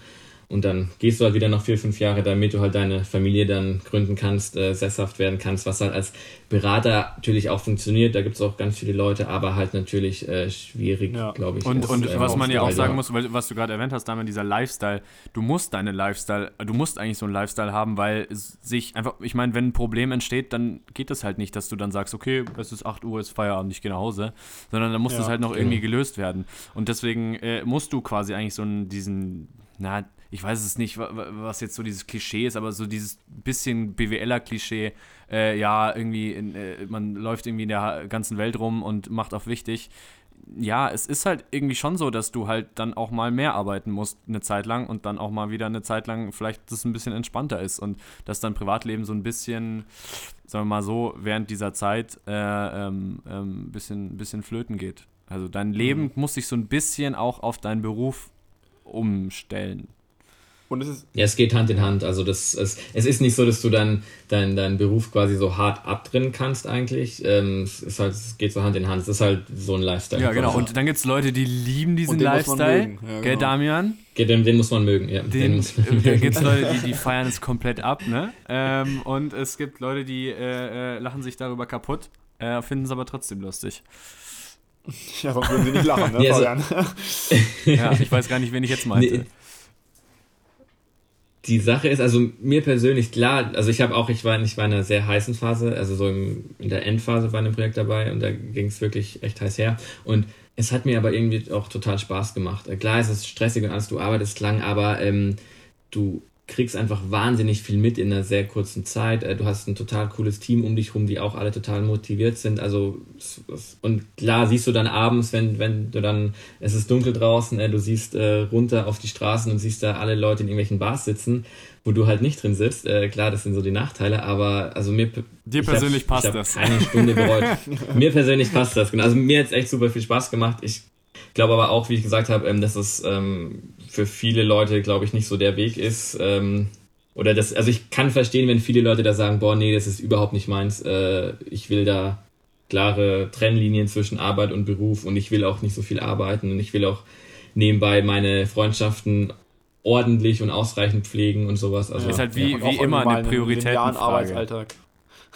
Und dann gehst du halt wieder noch vier, fünf Jahre, damit du halt deine Familie dann gründen kannst, äh, sesshaft werden kannst, was halt als Berater natürlich auch funktioniert. Da gibt es auch ganz viele Leute, aber halt natürlich äh, schwierig, ja. glaube ich. Und, ist, und äh, was man ja auch sagen muss, weil, was du gerade erwähnt hast, damit dieser Lifestyle, du musst deine Lifestyle, du musst eigentlich so einen Lifestyle haben, weil sich einfach, ich meine, wenn ein Problem entsteht, dann geht es halt nicht, dass du dann sagst, okay, es ist 8 Uhr, ist Feierabend, ich gehe nach Hause, sondern dann muss ja, das halt noch genau. irgendwie gelöst werden. Und deswegen äh, musst du quasi eigentlich so einen, diesen, na, ich weiß es nicht, was jetzt so dieses Klischee ist, aber so dieses bisschen BWLer-Klischee, äh, ja, irgendwie, in, äh, man läuft irgendwie in der ganzen Welt rum und macht auf wichtig. Ja, es ist halt irgendwie schon so, dass du halt dann auch mal mehr arbeiten musst eine Zeit lang und dann auch mal wieder eine Zeit lang vielleicht das ein bisschen entspannter ist und dass dein Privatleben so ein bisschen, sagen wir mal so, während dieser Zeit äh, ähm, ähm, bisschen, bisschen flöten geht. Also dein Leben mhm. muss sich so ein bisschen auch auf deinen Beruf umstellen. Und es ist. Ja, es geht Hand in Hand. Also das, es, es ist nicht so, dass du dann deinen dein Beruf quasi so hart abtrennen kannst eigentlich. Ähm, es, ist halt, es geht so Hand in Hand. Es ist halt so ein Lifestyle. Ja, genau. Und dann gibt es Leute, die lieben diesen Lifestyle. Ja, genau. Gell, Damian? Den, den, muss man mögen, ja. Den, den da gibt es Leute, die, die feiern es komplett ab, ne? Ähm, und es gibt Leute, die äh, äh, lachen sich darüber kaputt, äh, finden es aber trotzdem lustig. Ja, warum würden sie nicht lachen, ne, ja, so. ja, ich weiß gar nicht, wen ich jetzt meinte. Nee die Sache ist, also mir persönlich, klar, also ich habe auch, ich war, ich war in einer sehr heißen Phase, also so im, in der Endphase war ein Projekt dabei und da ging es wirklich echt heiß her. Und es hat mir aber irgendwie auch total Spaß gemacht. Klar, es ist stressig und alles, du arbeitest lang, aber ähm, du kriegst einfach wahnsinnig viel mit in einer sehr kurzen Zeit. Äh, du hast ein total cooles Team um dich rum, die auch alle total motiviert sind. Also und klar siehst du dann abends, wenn wenn du dann es ist dunkel draußen, äh, du siehst äh, runter auf die Straßen und siehst da alle Leute in irgendwelchen Bars sitzen, wo du halt nicht drin sitzt. klar, das sind so die Nachteile, aber also mir dir persönlich hab, passt das. Eine Stunde bereut. mir persönlich passt das. Genau. Also mir hat es echt super viel Spaß gemacht. Ich glaube aber auch, wie ich gesagt habe, ähm, dass es ähm, für viele Leute, glaube ich, nicht so der Weg ist. Ähm, oder das, also ich kann verstehen, wenn viele Leute da sagen, boah, nee, das ist überhaupt nicht meins. Äh, ich will da klare Trennlinien zwischen Arbeit und Beruf und ich will auch nicht so viel arbeiten und ich will auch nebenbei meine Freundschaften ordentlich und ausreichend pflegen und sowas. Also, ist halt wie, ja, wie immer eine Prioritätenfrage. Arbeitsalltag.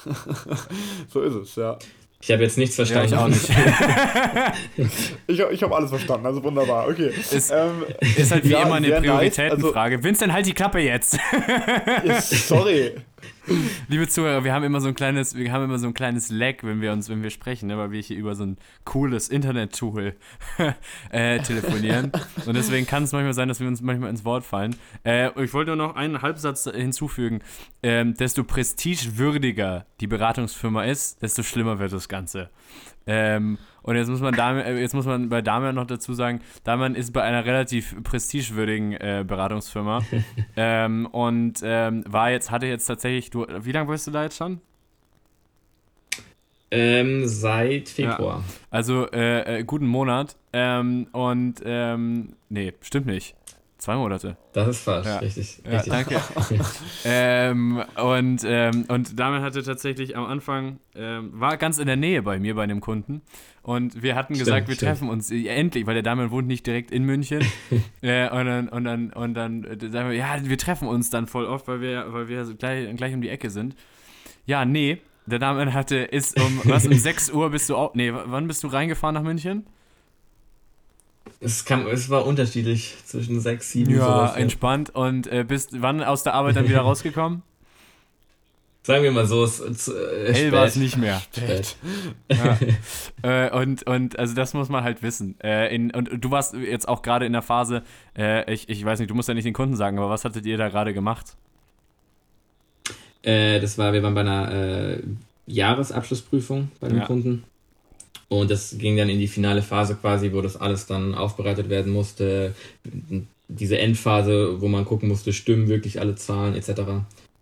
so ist es, ja. Ich habe jetzt nichts verstanden. Ja, ich auch nicht. ich ich habe alles verstanden, also wunderbar. Okay. Ist, ähm, ist halt wie ja, immer eine Prioritätenfrage. Nice. Also, Vincent, halt die Klappe jetzt. sorry. Liebe Zuhörer, wir haben immer so ein kleines, wir haben immer so ein kleines Lag, wenn wir uns, wenn wir sprechen, ne, weil wir hier über so ein cooles Internet-Tool äh, telefonieren. Und deswegen kann es manchmal sein, dass wir uns manchmal ins Wort fallen. Äh, ich wollte nur noch einen Halbsatz hinzufügen. Ähm, desto prestigewürdiger die Beratungsfirma ist, desto schlimmer wird das Ganze. Ähm, und jetzt muss man Damian, äh, jetzt muss man bei Damian noch dazu sagen, Damian ist bei einer relativ prestigewürdigen äh, Beratungsfirma ähm, und ähm, war jetzt, hatte jetzt tatsächlich, du, wie lange bist du da jetzt schon? Ähm, seit Februar. Ja, also äh, äh, guten Monat. Ähm, und ähm, nee, stimmt nicht. Zwei Monate. Das ist falsch, ja. richtig. Ja, richtig. danke. ähm, und, ähm, und damit hatte tatsächlich am Anfang, ähm, war ganz in der Nähe bei mir, bei einem Kunden. Und wir hatten gesagt, stimmt, wir stimmt. treffen uns äh, endlich, weil der Damian wohnt nicht direkt in München. äh, und dann, und dann, und dann äh, sagen wir, ja, wir treffen uns dann voll oft, weil wir, weil wir gleich, gleich um die Ecke sind. Ja, nee, der Damian hatte, ist um, was, um 6 Uhr bist du auch, nee, wann bist du reingefahren nach München? Es, kam, es war unterschiedlich zwischen sechs, sieben, Ja, sowas. Ja. entspannt. Und äh, bist wann aus der Arbeit dann wieder rausgekommen? Sagen wir mal so, es, es, äh, Hell war es nicht mehr. Spät. Ja. äh, und, und also das muss man halt wissen. Äh, in, und du warst jetzt auch gerade in der Phase, äh, ich, ich weiß nicht, du musst ja nicht den Kunden sagen, aber was hattet ihr da gerade gemacht? Äh, das war, wir waren bei einer äh, Jahresabschlussprüfung bei dem Ja. Kunden. Und das ging dann in die finale Phase quasi, wo das alles dann aufbereitet werden musste. Diese Endphase, wo man gucken musste, stimmen wirklich alle Zahlen etc.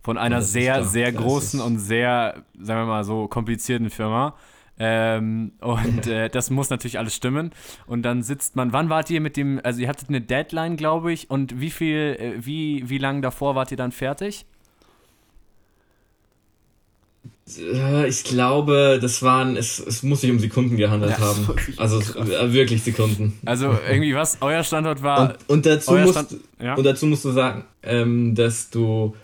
Von einer sehr, sehr großen und sehr, sagen wir mal so, komplizierten Firma. Ähm, und äh, das muss natürlich alles stimmen. Und dann sitzt man, wann wart ihr mit dem, also ihr hattet eine Deadline, glaube ich, und wie viel, äh, wie, wie lange davor wart ihr dann fertig? Äh, Ich glaube, das waren, es, es muss sich um Sekunden gehandelt Ja, haben. Also es- äh, wirklich Sekunden. Also irgendwie was, euer Standort war, Und, und, dazu musst, Stand, ja? und dazu musst du sagen, ähm, dass du.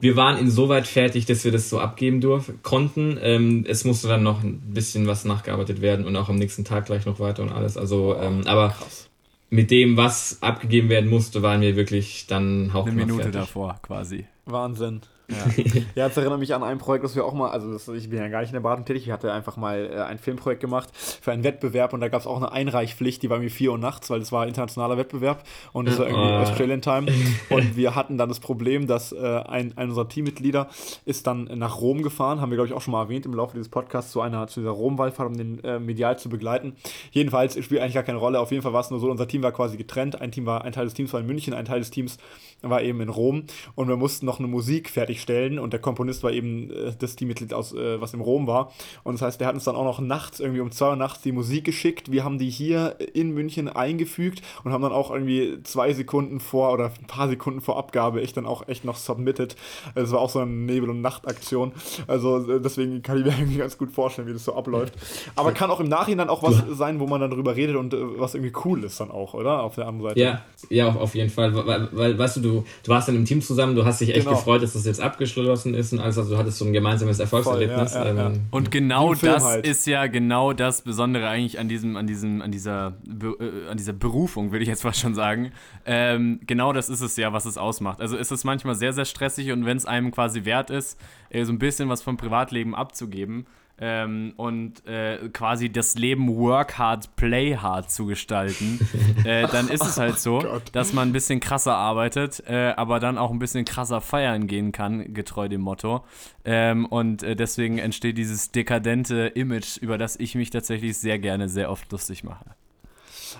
Wir waren insoweit fertig, dass wir das so abgeben durften, konnten. Ähm, es musste dann noch ein bisschen was nachgearbeitet werden und auch am nächsten Tag gleich noch weiter und alles. Also, ähm, aber Krass. mit dem, was abgegeben werden musste, waren wir wirklich dann eine hauchnah Minute fertig. davor quasi. Wahnsinn. Ja. Ja, das erinnert mich an ein Projekt, das wir auch mal, also das, ich bin ja gar nicht in der Beratung tätig, ich hatte einfach mal äh, ein Filmprojekt gemacht für einen Wettbewerb und da gab es auch eine Einreichpflicht, die war mir 4 Uhr nachts, weil das war ein internationaler Wettbewerb und das war irgendwie Ah. Australian Time und wir hatten dann das Problem, dass äh, ein, ein unserer Teammitglieder ist dann nach Rom gefahren, haben wir glaube ich auch schon mal erwähnt im Laufe dieses Podcasts, zu einer zu dieser Rom-Wallfahrt, um den äh, medial zu begleiten. Jedenfalls spielt eigentlich gar keine Rolle, auf jeden Fall war es nur so, unser Team war quasi getrennt, ein Team war, ein Teil des Teams war in München, ein Teil des Teams war eben in Rom und wir mussten noch eine Musik fertigstellen und der Komponist war eben äh, das Teammitglied aus, äh, was in Rom war und das heißt, der hat uns dann auch noch nachts, irgendwie um zwei Uhr nachts die Musik geschickt, wir haben die hier in München eingefügt und haben dann auch irgendwie zwei Sekunden vor oder ein paar Sekunden vor Abgabe echt dann auch echt noch submitted. Es war auch so eine Nebel- und Nachtaktion, also äh, deswegen kann ich mir irgendwie ganz gut vorstellen, wie das so abläuft. Aber kann auch im Nachhinein auch was sein, wo man dann drüber redet und äh, was irgendwie cool ist dann auch, oder? Auf der anderen Seite. Ja, ja, auf, jeden Fall. Weil, weil, weißt du, du, du warst dann im Team zusammen, du hast dich echt Genau. gefreut, dass das jetzt abgeschlossen ist und alles, also du hattest so ein gemeinsames Erfolgserlebnis. Voll, ja, ja, ja. ähm, Und genau das halt. ist ja genau das Besondere eigentlich an diesem, an diesem, an dieser, äh, an dieser Berufung, will ich jetzt fast schon sagen. Ähm, genau das ist es ja, was es ausmacht. Also ist es manchmal sehr, sehr stressig und wenn es einem quasi wert ist, äh, so ein bisschen was vom Privatleben abzugeben ähm, und äh, quasi das Leben work hard, play hard zu gestalten, äh, dann ist es halt so, Gott. dass man ein bisschen krasser arbeitet, äh, aber dann auch ein bisschen krasser feiern gehen kann, getreu dem Motto. Ähm, und äh, deswegen entsteht dieses dekadente Image, über das ich mich tatsächlich sehr gerne, sehr oft lustig mache.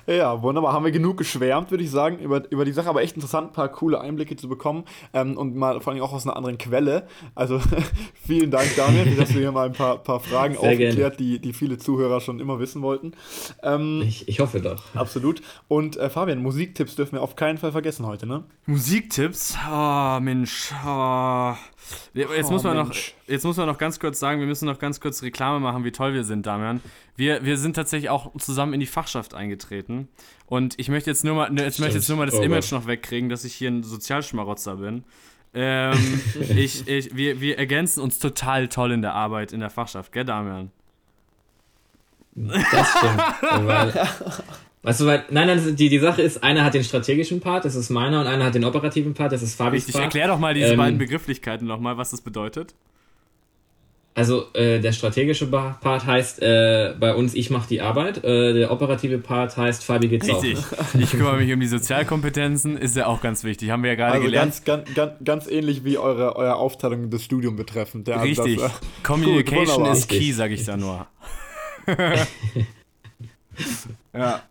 Ja, wunderbar. Haben wir genug geschwärmt, würde ich sagen, über, über die Sache. Aber echt interessant, ein paar coole Einblicke zu bekommen. Ähm, und mal vor allem auch aus einer anderen Quelle. Also vielen Dank, Daniel, dass du hier mal ein paar, paar Fragen Sehr gerne. aufgeklärt, die, die viele Zuhörer schon immer wissen wollten. Ähm, ich, ich hoffe doch. absolut. Und äh, Fabian, Musiktipps dürfen wir auf keinen Fall vergessen heute, ne? Musiktipps? Oh, Mensch. Oh. Jetzt, Oh, muss man noch, jetzt muss man noch ganz kurz sagen, wir müssen noch ganz kurz Reklame machen, wie toll wir sind, Damian. Wir, wir sind tatsächlich auch zusammen in die Fachschaft eingetreten. Und ich möchte jetzt nur mal, ne, jetzt möchte jetzt nur mal das Oh Image Gott. noch wegkriegen, dass ich hier ein Sozialschmarotzer bin. Ähm, ich, ich, wir, wir ergänzen uns total toll in der Arbeit in der Fachschaft, gell, Damian? Das stimmt. weißt du, weil, nein, nein, die, die Sache ist, einer hat den strategischen Part, das ist meiner, und einer hat den operativen Part, das ist Fabis Richtig, Part. erklär doch mal diese Ähm, beiden Begrifflichkeiten nochmal, was das bedeutet. Also äh, der strategische Part heißt äh, bei uns, ich mache die Arbeit. Äh, der operative Part heißt, Fabi geht's auf. Richtig. Ich kümmere mich um die Sozialkompetenzen, ist ja auch ganz wichtig. Haben wir ja gerade Also gelernt. ganz, ganz, ganz, ganz ähnlich wie eure, eure Aufteilung des Studiums betreffend. Ja, also Richtig. Das, äh, Communication Gut, ist key, sag ich da nur. ja.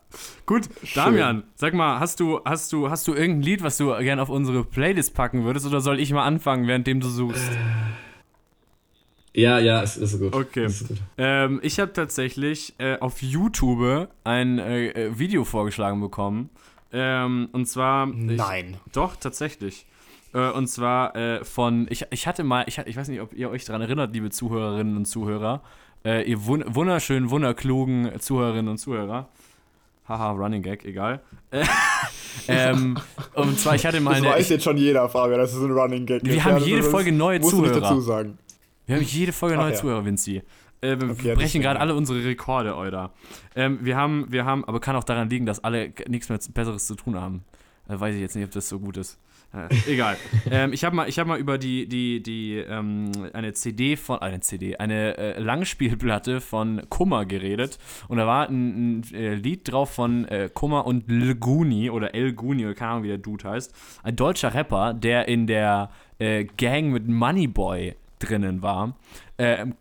Gut, Damian, sag mal, hast du, hast du, hast du irgendein Lied, was du gerne auf unsere Playlist packen würdest, oder soll ich mal anfangen, währenddem du suchst? Ja, ja, es ist gut. Okay. Es ist gut. Ähm, ich habe tatsächlich äh, auf YouTube ein äh, äh, Video vorgeschlagen bekommen. Ähm, und zwar. Ich, Nein. Doch, tatsächlich. Äh, und zwar äh, von, ich, ich hatte mal, ich, ich weiß nicht, ob ihr euch daran erinnert, liebe Zuhörerinnen und Zuhörer, äh, ihr wun wunderschönen, wunderklugen Zuhörerinnen und Zuhörer. Haha, Running Gag, egal. Äh, ähm, und zwar, ich hatte mal Das eine. weiß jetzt schon jeder, Fabian, das ist ein Running Gag. Wir haben das jede Folge neue nicht Zuhörer. dazu sagen. wir haben jede Folge Ach neue ja. Zuhörer, Vinci. Äh, wir Okay, brechen gerade alle unsere Rekorde, Euda. Ähm, wir haben, wir haben, aber kann auch daran liegen, dass alle nichts mehr Besseres zu tun haben. Äh, weiß ich jetzt nicht, ob das so gut ist. Äh, egal. ähm, ich habe mal, hab mal über die, die, die, ähm, eine CD von, eine CD, eine äh, Langspielplatte von Kummer geredet. Und da war ein, ein äh, Lied drauf von äh, Kummer und L Guni oder El Guni oder keine Ahnung, wie der Dude heißt. Ein deutscher Rapper, der in der äh, Gang mit Moneyboy drinnen war. Ähm,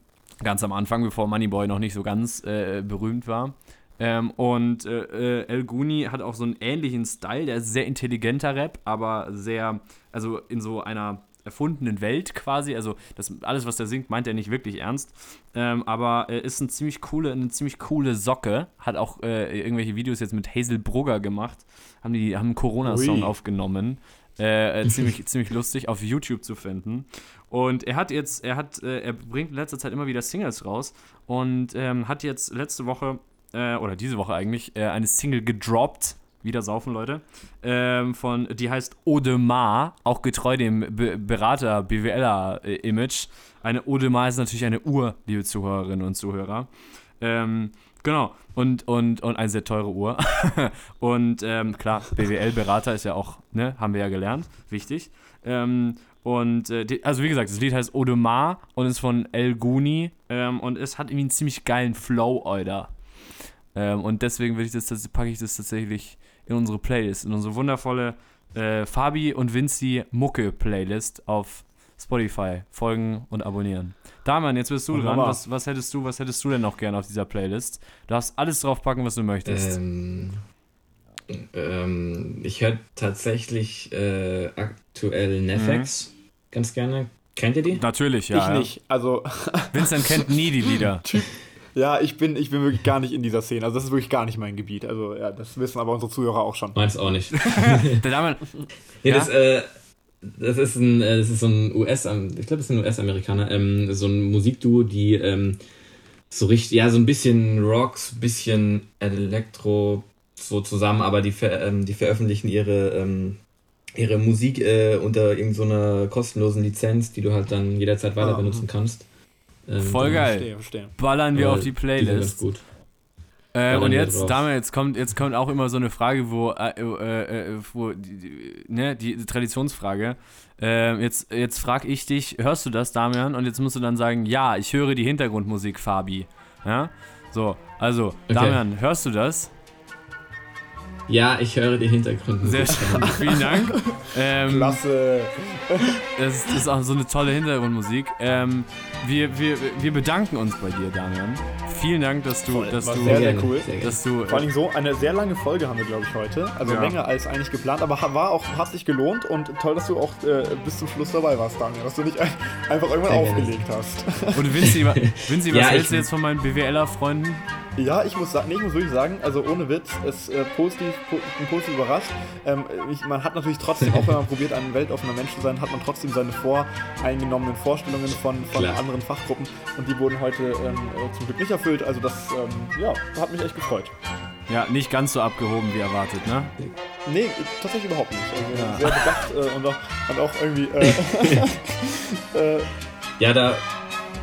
ganz am Anfang, bevor Moneyboy noch nicht so ganz berühmt war. Ähm, und äh, äh, El Guni hat auch so einen ähnlichen Style, der ist sehr intelligenter Rap, aber sehr, also in so einer erfundenen Welt quasi. Also das alles, was der singt, meint er nicht wirklich ernst. Ähm, aber äh, ist ein ziemlich coole, eine ziemlich coole Socke. Hat auch äh, irgendwelche Videos jetzt mit Hazel Brugger gemacht. Haben die haben einen Corona-Song aufgenommen. Äh, äh, ziemlich, ziemlich lustig auf YouTube zu finden. Und er hat jetzt, er hat, äh, er bringt in letzter Zeit immer wieder Singles raus und ähm, hat jetzt letzte Woche, äh, oder diese Woche eigentlich, äh, eine Single gedroppt. Wieder saufen, Leute. Ähm, von, die heißt Audemars, auch getreu dem Be Berater, BWLer-Image. Eine Audemars ist natürlich eine Uhr, liebe Zuhörerinnen und Zuhörer. Ähm, genau. Und, und, und eine sehr teure Uhr. und ähm, klar, BWL-Berater ist ja auch, ne, haben wir ja gelernt. Wichtig. Ähm, und äh, die, also wie gesagt, das Lied heißt Audemars und ist von El Guni ähm, und es hat irgendwie einen ziemlich geilen Flow, Alter. Ähm, und deswegen würde ich das, das packe ich das tatsächlich in unsere Playlist, in unsere wundervolle äh, Fabi und Vinci Mucke Playlist auf Spotify. Folgen und abonnieren. Damian, jetzt bist du dran. Wunderbar. Was, was hättest du, was hättest du denn noch gerne auf dieser Playlist? Du darfst alles draufpacken, was du möchtest. Ähm, ähm, ich höre tatsächlich äh, aktuell Nefex ganz gerne. Kennt ihr die? Natürlich, ja. ich ja. nicht. Also, Vincent kennt nie die Lieder. Ja, ich bin, ich bin wirklich gar nicht in dieser Szene. Also, das ist wirklich gar nicht mein Gebiet. Also, ja, das wissen aber unsere Zuhörer auch schon. Meins auch nicht. Der Damian, Ja, Ja? Das, äh, das ist ein, äh, das ist so ein US, ich glaube, das ist ein US-Amerikaner, ähm, so ein Musikduo, die ähm, so richtig, ja, so ein bisschen Rocks, bisschen Elektro so zusammen, aber die, ver, ähm, die veröffentlichen ihre, ähm, ihre Musik äh, unter irgendeiner kostenlosen Lizenz, die du halt dann jederzeit weiter Ah, benutzen kannst. Ähm, Voll geil. Verstehe, verstehe. ballern wir aber auf die Die Playlist. gut. Äh, und jetzt. Damian, jetzt kommt, jetzt kommt auch immer so eine Frage, wo, äh, äh, äh, wo die, die, ne, die Traditionsfrage. Äh, jetzt jetzt frage ich dich, hörst du das, Damian? Und jetzt musst du dann sagen, ja, ich höre die Hintergrundmusik, Fabi. Ja? So, also, Okay. Damian, hörst du das? Ja, ich höre die Hintergründe. Sehr schön, vielen Dank. Ähm, Klasse. das, ist, das ist auch so eine tolle Hintergrundmusik. Ähm, wir, wir, wir bedanken uns bei dir, Damian. Vielen Dank, dass du, Voll, dass war du, sehr, sehr gerne, cool. Sehr gerne. dass du, Vor allem so eine sehr lange Folge haben wir, glaube ich, heute. Also Ja. länger als eigentlich geplant, aber war auch, hat sich gelohnt und toll, dass du auch äh, bis zum Schluss dabei warst, Daniel. Dass du nicht ein, einfach irgendwann Sehr gerne. aufgelegt hast. Und Vinci, Vinci was Ja, hältst du jetzt von meinen BWLer-Freunden? Ja, ich muss sagen, nee, ich muss wirklich sagen, also ohne Witz, es äh, positiv, po, ich bin positiv überrascht. Ähm, ich, man hat natürlich trotzdem, auch wenn man probiert, ein weltoffener Mensch zu sein, hat man trotzdem seine voreingenommenen Vorstellungen von, von Klar. anderen Fachgruppen und die wurden heute ähm, äh, zum Glück nicht erfüllt. Also das, ähm, ja, hat mich echt gefreut. Ja, nicht ganz so abgehoben wie erwartet, ne? Nee, tatsächlich überhaupt nicht. Also Ja. sehr bedacht äh, und, auch, und auch irgendwie. Äh, äh, Ja, da,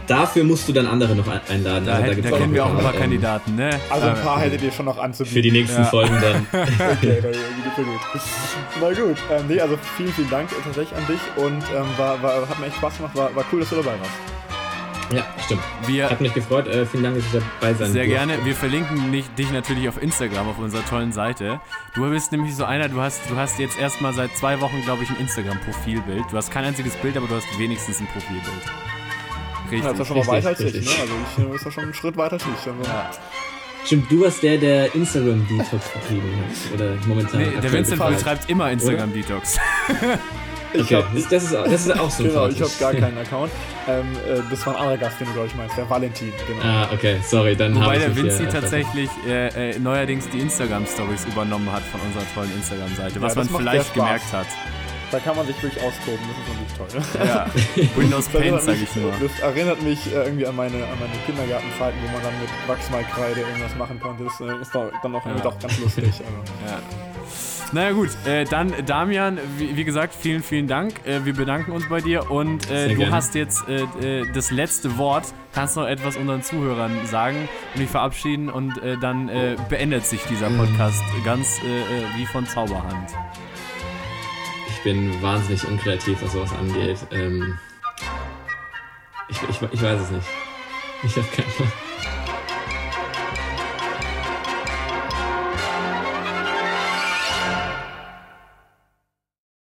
dafür musst du dann andere noch ein- einladen. Da, Also gibt's da kennen wir auch ein paar ähm, Kandidaten, ne? also ein Äh, paar hättet ihr schon noch anzubieten. Für die nächsten Ja. Folgen dann. Okay, na, gut. Ähm, nee, also vielen, vielen Dank äh, tatsächlich an dich und ähm, war, war, hat mir echt Spaß gemacht, war, war cool, dass du dabei warst. Ja, stimmt. Wir, Hat mich gefreut. Äh, vielen Dank, dass ich dabei sein Sehr gerne. Wir verlinken nicht, dich natürlich auf Instagram, auf unserer tollen Seite. Du bist nämlich so einer, du hast, du hast jetzt erstmal seit zwei Wochen, glaube ich, ein Instagram-Profilbild. Du hast kein einziges Bild, aber du hast wenigstens ein Profilbild. Ja, das ist ja Richtig. schon mal richtig, weiter als ich, ne? richtig. Also ich äh, ist ja schon einen Schritt weiter als ich. Also, Ja. Stimmt, du warst der, der Instagram-Detox betrieben hat. Oder momentan. Nee, der Vincent betreibt. betreibt immer Instagram-Detox. Ich Okay, hab, das, ist, das ist auch so. genau, ich habe gar keinen Account. Ähm, äh, das war ein anderer Gast, den du, glaube ich, meinst, der Valentin, genau. Ah, okay, sorry, dann habe Wobei ich der mich hier Vinci erschrocken. tatsächlich äh, äh, neuerdings die Instagram-Stories übernommen hat von unserer tollen Instagram-Seite, was man vielleicht gemerkt hat. Da kann man sich wirklich austoben, das ist wirklich toll. Ja. Windows Paint, erinnert sag mich- ich nur. Das erinnert mich äh, irgendwie an meine, an meine Kindergartenzeiten, wo man dann mit Wachsmalkreide irgendwas machen konnte. Das äh, ist doch, dann auch irgendwie Ja. doch ganz lustig. Also. Ja. Naja gut, äh, dann Damian, wie, wie, gesagt, vielen, vielen Dank. Äh, wir bedanken uns bei dir und äh, du gerne. hast jetzt äh, das letzte Wort. Kannst noch etwas unseren Zuhörern sagen und dich verabschieden und äh, dann beendet sich dieser Podcast ganz wie von Zauberhand. Ich bin wahnsinnig unkreativ, was sowas angeht. Ähm, ich, ich, ich weiß es nicht. Ich habe keine Ahnung.